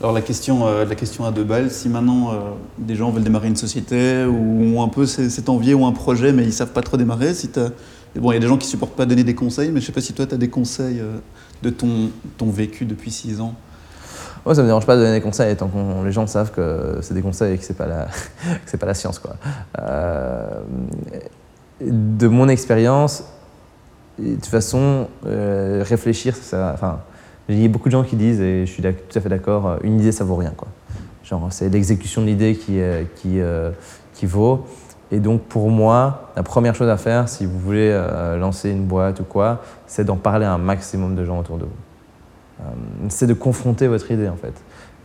Alors la question, euh, la question à deux balles, si maintenant euh, des gens veulent démarrer une société ou ont un peu c- cette envie ou un projet mais ils savent pas trop démarrer, si et bon, il y a des gens qui supportent pas donner des conseils, mais je sais pas si toi tu as des conseils euh, de ton, ton vécu depuis six ans. Moi, ça me dérange pas de donner des conseils tant que les gens savent que c'est des conseils et que c'est pas la, que c'est pas la science, quoi. Euh, de mon expérience, de toute façon, euh, réfléchir, enfin, il y a beaucoup de gens qui disent, et je suis tout à fait d'accord, euh, une idée ça vaut rien, quoi. Genre, c'est l'exécution de l'idée qui, euh, qui, qui vaut. Et donc, pour moi, la première chose à faire, si vous voulez lancer une boîte ou quoi, c'est d'en parler à un maximum de gens autour de vous. C'est de confronter votre idée en fait.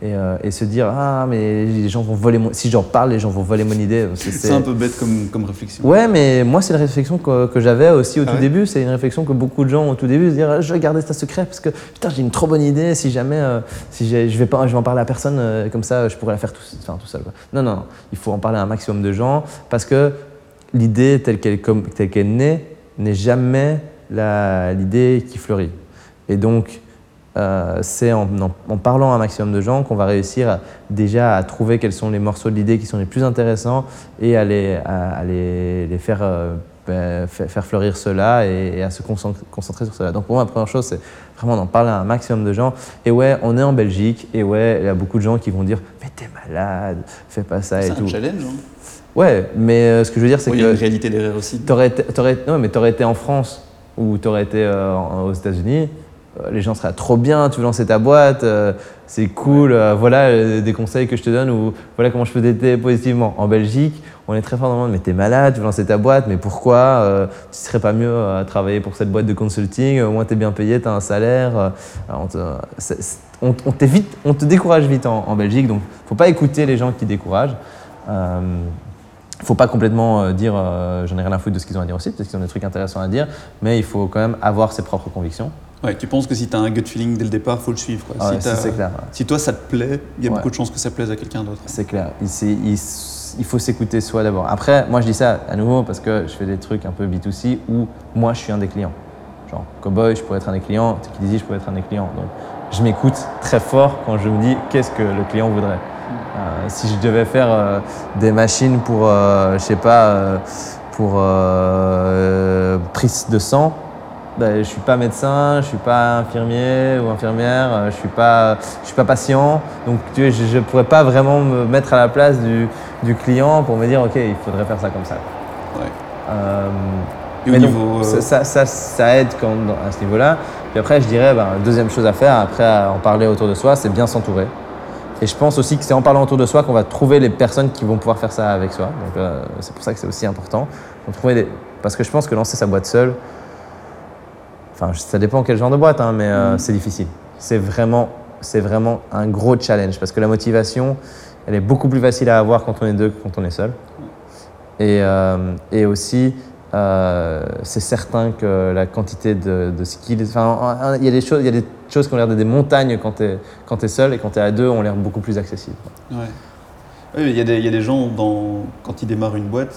Et, euh, et se dire ah mais les gens vont voler mon... si j'en parle les gens vont voler mon idée. C'est- un peu bête comme, comme réflexion. ouais mais moi c'est la réflexion que, que j'avais aussi au Ah tout ouais début. C'est une réflexion que beaucoup de gens au tout début se dire je vais garder ça secret parce que putain j'ai une trop bonne idée. Si jamais euh, si je vais pas je vais en parler à personne euh, comme ça je pourrais la faire tout, enfin, tout seul quoi. non non il faut en parler à un maximum de gens parce que l'idée telle qu'elle telle qu'elle naît n'est jamais l'idée qui fleurit. Et donc euh, c'est en, en- en parlant à un maximum de gens qu'on va réussir à- déjà à trouver quels sont les morceaux de l'idée qui sont les plus intéressants et à les, à, à les, les faire, euh, fa- faire fleurir cela et, et à se concentrer, concentrer sur cela. Donc pour moi, la première chose, c'est vraiment d'en parler à un maximum de gens. Et ouais, on est en Belgique et ouais, il y a beaucoup de gens qui vont dire Mais t'es malade, fais pas ça et C'est un tout. challenge. Hein. Ouais, mais euh, ce que je veux dire, c'est Oui, il y a une que réalité derrière aussi. T'aurais été, t'aurais- non, mais t'aurais été en France ou t'aurais été aux États-Unis, les gens seraient trop bien, tu veux lancer ta boîte, euh, c'est cool, euh, voilà euh, des conseils que je te donne ou voilà comment je peux t'aider positivement. En Belgique, on est très fort dans le monde, mais t'es malade, tu veux lancer ta boîte, mais pourquoi euh, Tu serais pas mieux à travailler pour cette boîte de consulting, au moins t'es bien payé, t'as un salaire. euh, on, te, c'est- c'est- on- on t'évite- on te décourage vite en, en Belgique, donc faut pas écouter les gens qui découragent. Euh, faut pas complètement euh, dire euh, j'en ai rien à foutre de ce qu'ils ont à dire aussi, peut-être qu'ils ont des trucs intéressants à dire, mais il faut quand même avoir ses propres convictions. Ouais, tu penses que si tu as un gut feeling dès le départ, faut le suivre. Quoi. Ah ouais, si, toi ça te plaît, il y a beaucoup de chances que ça plaise à quelqu'un d'autre. C'est clair. Il, il il faut s'écouter soi d'abord. Après, moi je dis ça à nouveau parce que je fais des trucs un peu B2C où moi je suis un des clients. Genre, Cowboy, je pourrais être un des clients, Tikidisi, je pourrais être un des clients. Donc, je m'écoute très fort quand je me dis qu'est-ce que le client voudrait? Euh, si je devais faire euh, des machines pour, euh, je sais pas, euh, pour prise de sang, ben, je suis pas médecin, je suis pas infirmier ou infirmière, euh, je suis pas, je suis pas patient. Donc tu je ne pourrais pas vraiment me mettre à la place du, du client pour me dire ok, il faudrait faire ça comme ça. Ouais. Euh, Et au mais donc, niveau, euh, ça, ça, ça, ça aide quand, à ce niveau-là. Puis après, je dirais, ben, deuxième chose à faire, après à en parler autour de soi, c'est bien s'entourer. Et je pense aussi que c'est en parlant autour de soi qu'on va trouver les personnes qui vont pouvoir faire ça avec soi. Donc euh, c'est pour ça que c'est aussi important. Donc, trouver des- Parce que je pense que lancer sa boîte seule, enfin ça dépend quel genre de boîte, hein, mais euh, Mhm. c'est difficile. C'est vraiment, c'est vraiment un gros challenge parce que la motivation, elle est beaucoup plus facile à avoir quand on est deux que quand on est seul. Et, euh, et aussi, euh, c'est certain que la quantité de, de skills, enfin, il y a des choses, il y a des choses qui ont l'air des montagnes quand tu es, quand es seul et quand tu es à deux, ont l'air beaucoup plus accessibles. Ouais. Oui, il y, a des- il y a des gens, dans, quand ils démarrent une boîte,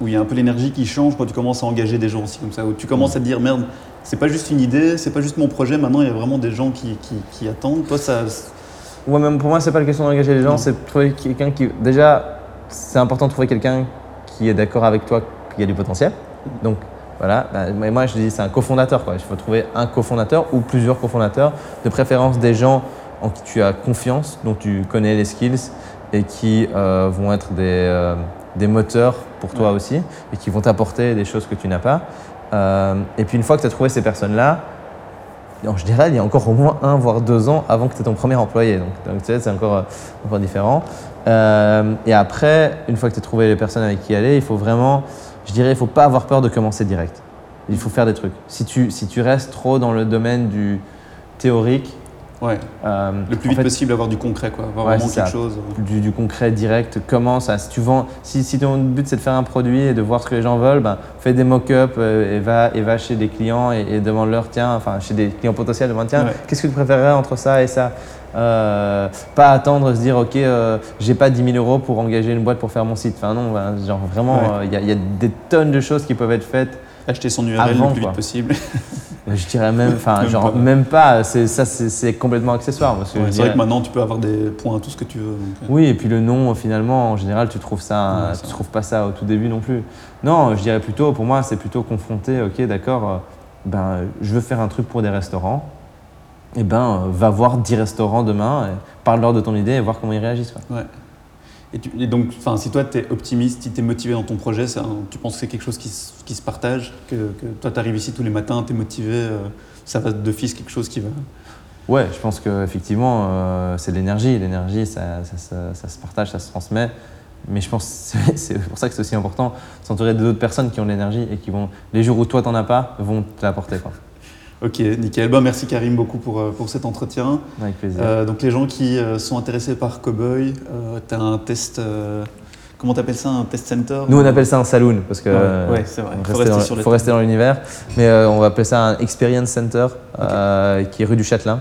où il y a un peu l'énergie qui change quand tu commences à engager des gens aussi comme ça, où tu commences à te dire merde, c'est pas juste une idée, c'est pas juste mon projet, maintenant il y a vraiment des gens qui, qui, qui attendent. Toi, ça. Ouais, même pour moi, c'est pas la question d'engager les gens, Non. c'est de trouver quelqu'un qui. Déjà, c'est important de trouver quelqu'un qui est d'accord avec toi qu'il y a du potentiel. Donc, voilà. Bah, moi, je dis, c'est un cofondateur. Quoi. Il faut trouver un cofondateur ou plusieurs cofondateurs, de préférence des gens en qui tu as confiance, dont tu connais les skills et qui euh, vont être des, euh, des moteurs pour toi Ouais. aussi et qui vont t'apporter des choses que tu n'as pas. Euh, et puis, une fois que tu as trouvé ces personnes-là, en général, il y a encore au moins un, voire deux ans avant que tu aies ton premier employé. Donc, donc, tu sais, c'est encore, euh, encore différent. Euh, et après, une fois que tu as trouvé les personnes avec qui aller, il faut vraiment, je dirais, il faut pas avoir peur de commencer direct. Il faut faire des trucs. Si tu, si tu restes trop dans le domaine du théorique, Ouais, euh, le plus vite fait, possible avoir du concret, quoi. Avoir Ouais, vraiment quelque ça. chose. du, du concret direct, commence à, si tu vends, si, si ton but c'est de faire un produit et de voir ce que les gens veulent, ben, fais des mock-ups euh, et, va, et va chez des clients et, et demande-leur, tiens, enfin chez des clients potentiels, demande, tiens, Ouais. qu'est-ce que tu préférerais entre ça et ça? Euh, Pas attendre, se dire, ok, euh, j'ai pas 10 000 euros pour engager une boîte pour faire mon site. Enfin non, ben, genre vraiment, Ouais. il y, a- il y a des tonnes de choses qui peuvent être faites Acheter son URL Avant, le plus quoi. vite possible. je dirais même, enfin, genre pas. même pas. C'est ça, c'est complètement accessoire. Ouais, c'est vrai que maintenant tu peux avoir des points, tout ce que tu veux. donc, euh, Oui, et puis le nom, finalement, en général, tu trouves ça, Ouais, tu ça. trouves pas ça au tout début non plus. Non, je dirais plutôt, pour moi, c'est plutôt confronter. Ok, d'accord. euh, Ben, je veux faire un truc pour des restaurants. Et ben, euh, va voir 10 restaurants demain, parle-leur de ton idée et voir comment ils réagissent. quoi. Ouais. Et, tu- et donc, si toi tu es optimiste, si tu es motivé dans ton projet, tu penses que c'est quelque chose qui, se- qui se partage que, toi tu arrives ici tous les matins, tu es motivé, euh, ça va d'office quelque chose qui va? Ouais, je pense qu'effectivement, euh, c'est de l'énergie. L'énergie, ça, ça, ça- se partage, ça se transmet. Mais je pense que c'est- pour ça que c'est aussi important de s'entourer d'autres personnes qui ont de l'énergie et qui vont, les jours où toi t'en as pas, vont te l'apporter. Ok, nickel. Bah, merci Karim beaucoup pour, euh, pour cet entretien. Avec plaisir. Euh, donc les gens qui euh, sont intéressés par Cowboy, tu as un test, euh, comment t'appelles ça, un test center? Nous, on appelle ça un saloon parce que Ouais, euh, ouais, c'est vrai. on Faut rester dans- faut rester l'univers. Mais euh, on va appeler ça un experience center euh, qui est rue du Châtelain.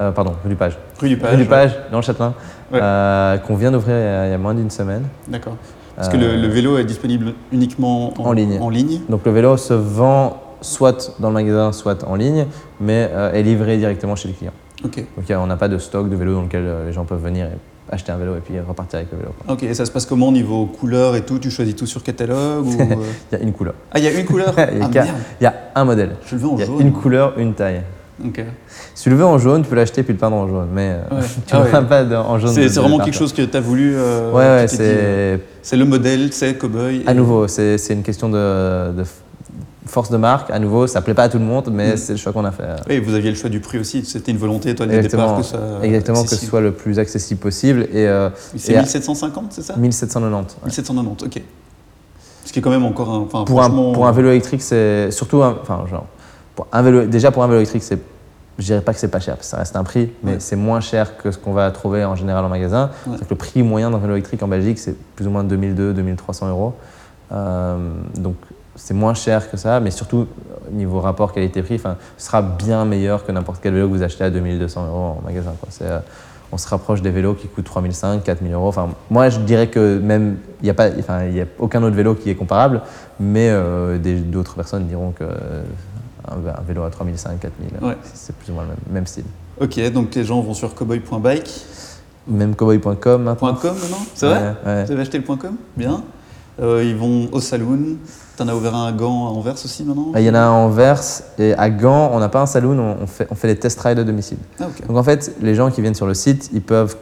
Euh, pardon, rue du Page. Rue du Page. rue du Page, dans le Châtelain, Ouais. euh, qu'on vient d'ouvrir il y a- il moins d'une semaine. D'accord. Parce que le, Euh, le vélo est disponible uniquement en, En ligne. En ligne. Donc le vélo se vend soit dans le magasin, soit en ligne, mais euh, est livré directement chez les clients. Ok. Donc a- on n'a pas de stock de vélo dans lequel euh, les gens peuvent venir et acheter un vélo et puis repartir avec le vélo. quoi. Ok, et ça se passe comment niveau couleur et tout? Tu choisis tout sur catalogue ou, euh? Il y a une couleur. Ah, il y a une couleur? Il y a Ah merde, Il y a un modèle. je le veux en Il y a jaune. une couleur, une taille. Ok. Si tu le veux en jaune, tu peux l'acheter puis le peindre en jaune. Mais euh, Ouais. tu Ah n'auras ouais. pas en jaune. C'est vraiment quelque chose que tu as voulu. euh, Ouais, ouais, euh, c'est. C'est le modèle, c'est Cowboy. À nouveau, c'est une question de, force de marque. À nouveau, ça plaît pas à tout le monde, mais Mm. c'est le choix qu'on a fait. Oui, vous aviez le choix du prix aussi. C'était une volonté, toi, dès le départ, Exactement, que ça. exactement que ce soit le plus accessible possible. Et euh, C'est et à- 1750, c'est ça? 1790. ouais. 1790, ok. Ce qui est quand même encore un. Enfin, Pour, un, pour un vélo électrique, c'est surtout un, enfin, genre, pour un vélo, déjà pour un vélo électrique, c'est, je dirais pas que c'est pas cher, parce que ça reste un prix, mais Ouais. c'est moins cher que ce qu'on va trouver en général en magasin. Ouais. Que le prix moyen d'un vélo électrique en Belgique, c'est plus ou moins 2200-2300 euros. Euh, donc c'est moins cher que ça, mais surtout niveau rapport qualité-prix, ce sera bien meilleur que n'importe quel vélo que vous achetez à 2200 euros en magasin. Quoi. Euh, on se rapproche des vélos qui coûtent 3500, 4000 euros. Enfin, moi, je dirais que même, il n'y a, pas- y a aucun autre vélo qui est comparable, mais euh, d'autres personnes diront que euh, un, un vélo à 3500, 4000, Ouais. c'est plus ou moins le même, même style. Ok, donc les gens vont sur cowboy.bike. Même cowboy.com maintenant. .com maintenant C'est vrai Ouais, ouais. Vous avez acheté le .com? Bien. Euh, ils vont au saloon. T'en as ouvert un à Gand à Anvers aussi maintenant Ah, Il y en a un à Anvers et à Gand, on n'a pas un saloon, on, fait, on fait des test rides à domicile. Ah. Donc en fait, les gens qui viennent sur le site, ils peuvent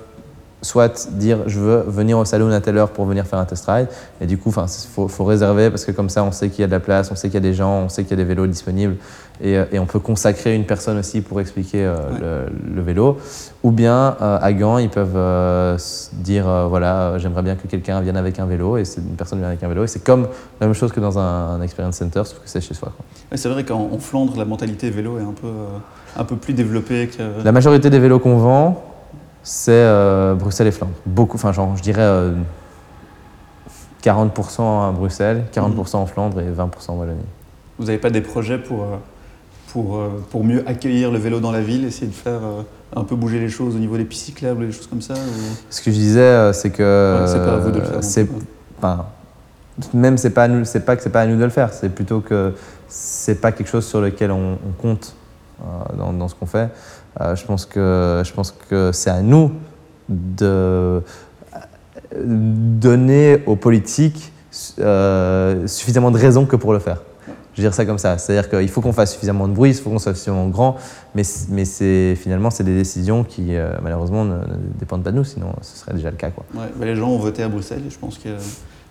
soit dire je veux venir au saloon à telle heure pour venir faire un test ride, et du coup, il faut, faut réserver parce que comme ça, on sait qu'il y a de la place, on sait qu'il y a des gens, on sait qu'il y a des vélos disponibles, et, euh, et on peut consacrer une personne aussi pour expliquer euh, le, le vélo. Ou bien euh, à Gand, ils peuvent euh, dire voilà, j'aimerais bien que quelqu'un vienne avec un vélo, et c'est une personne vient avec un vélo, et c'est comme la même chose que dans un, un experience center, sauf que c'est chez soi. c'est vrai qu'en en Flandre, la mentalité vélo est un peu, un peu plus développée que. La majorité des vélos qu'on vend, c'est euh, Bruxelles et Flandre. Beaucoup, enfin, genre, je dirais euh, 40% à Bruxelles, 40% en Flandre et 20% en Wallonie. Vous n'avez pas des projets pour, euh, pour, euh, pour mieux accueillir le vélo dans la ville, essayer de faire euh, un peu bouger les choses au niveau des pistes cyclables, des choses comme ça ou- Ce que je disais, euh, c'est que Ouais, c'est pas à vous de le faire. c'est, même c'est pas, nous- c'est pas que c'est pas à nous de le faire, c'est plutôt que c'est pas quelque chose sur lequel on, on compte euh, dans, dans ce qu'on fait. Euh, je pense que, je pense que c'est à nous de donner aux politiques euh, suffisamment de raisons que pour le faire. Je veux dire ça comme ça. C'est-à-dire qu'il faut qu'on fasse suffisamment de bruit, il faut qu'on soit suffisamment grand, mais, mais finalement, c'est des décisions qui, euh, malheureusement, ne, dépendent pas de nous, sinon ce serait déjà le cas. Quoi. Les gens ont voté à Bruxelles je pense que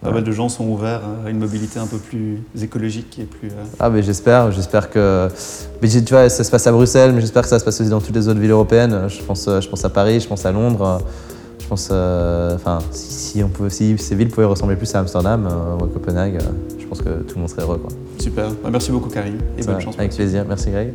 pas mal de gens sont ouverts à une mobilité un peu plus écologique et plus. euh, Ah, mais j'espère, j'espère que. Mais tu vois, ça se passe à Bruxelles, mais j'espère que ça se passe aussi dans toutes les autres villes européennes. Je pense, euh, je pense à Paris, je pense à Londres. Je pense. euh, Enfin, si, si on peut, si ces villes pouvaient ressembler plus à Amsterdam ou à Copenhague, je pense que tout le monde serait heureux. Quoi. Super. Bah, merci beaucoup, Karim, et bonne chance. avec plaisir. Merci, Greg.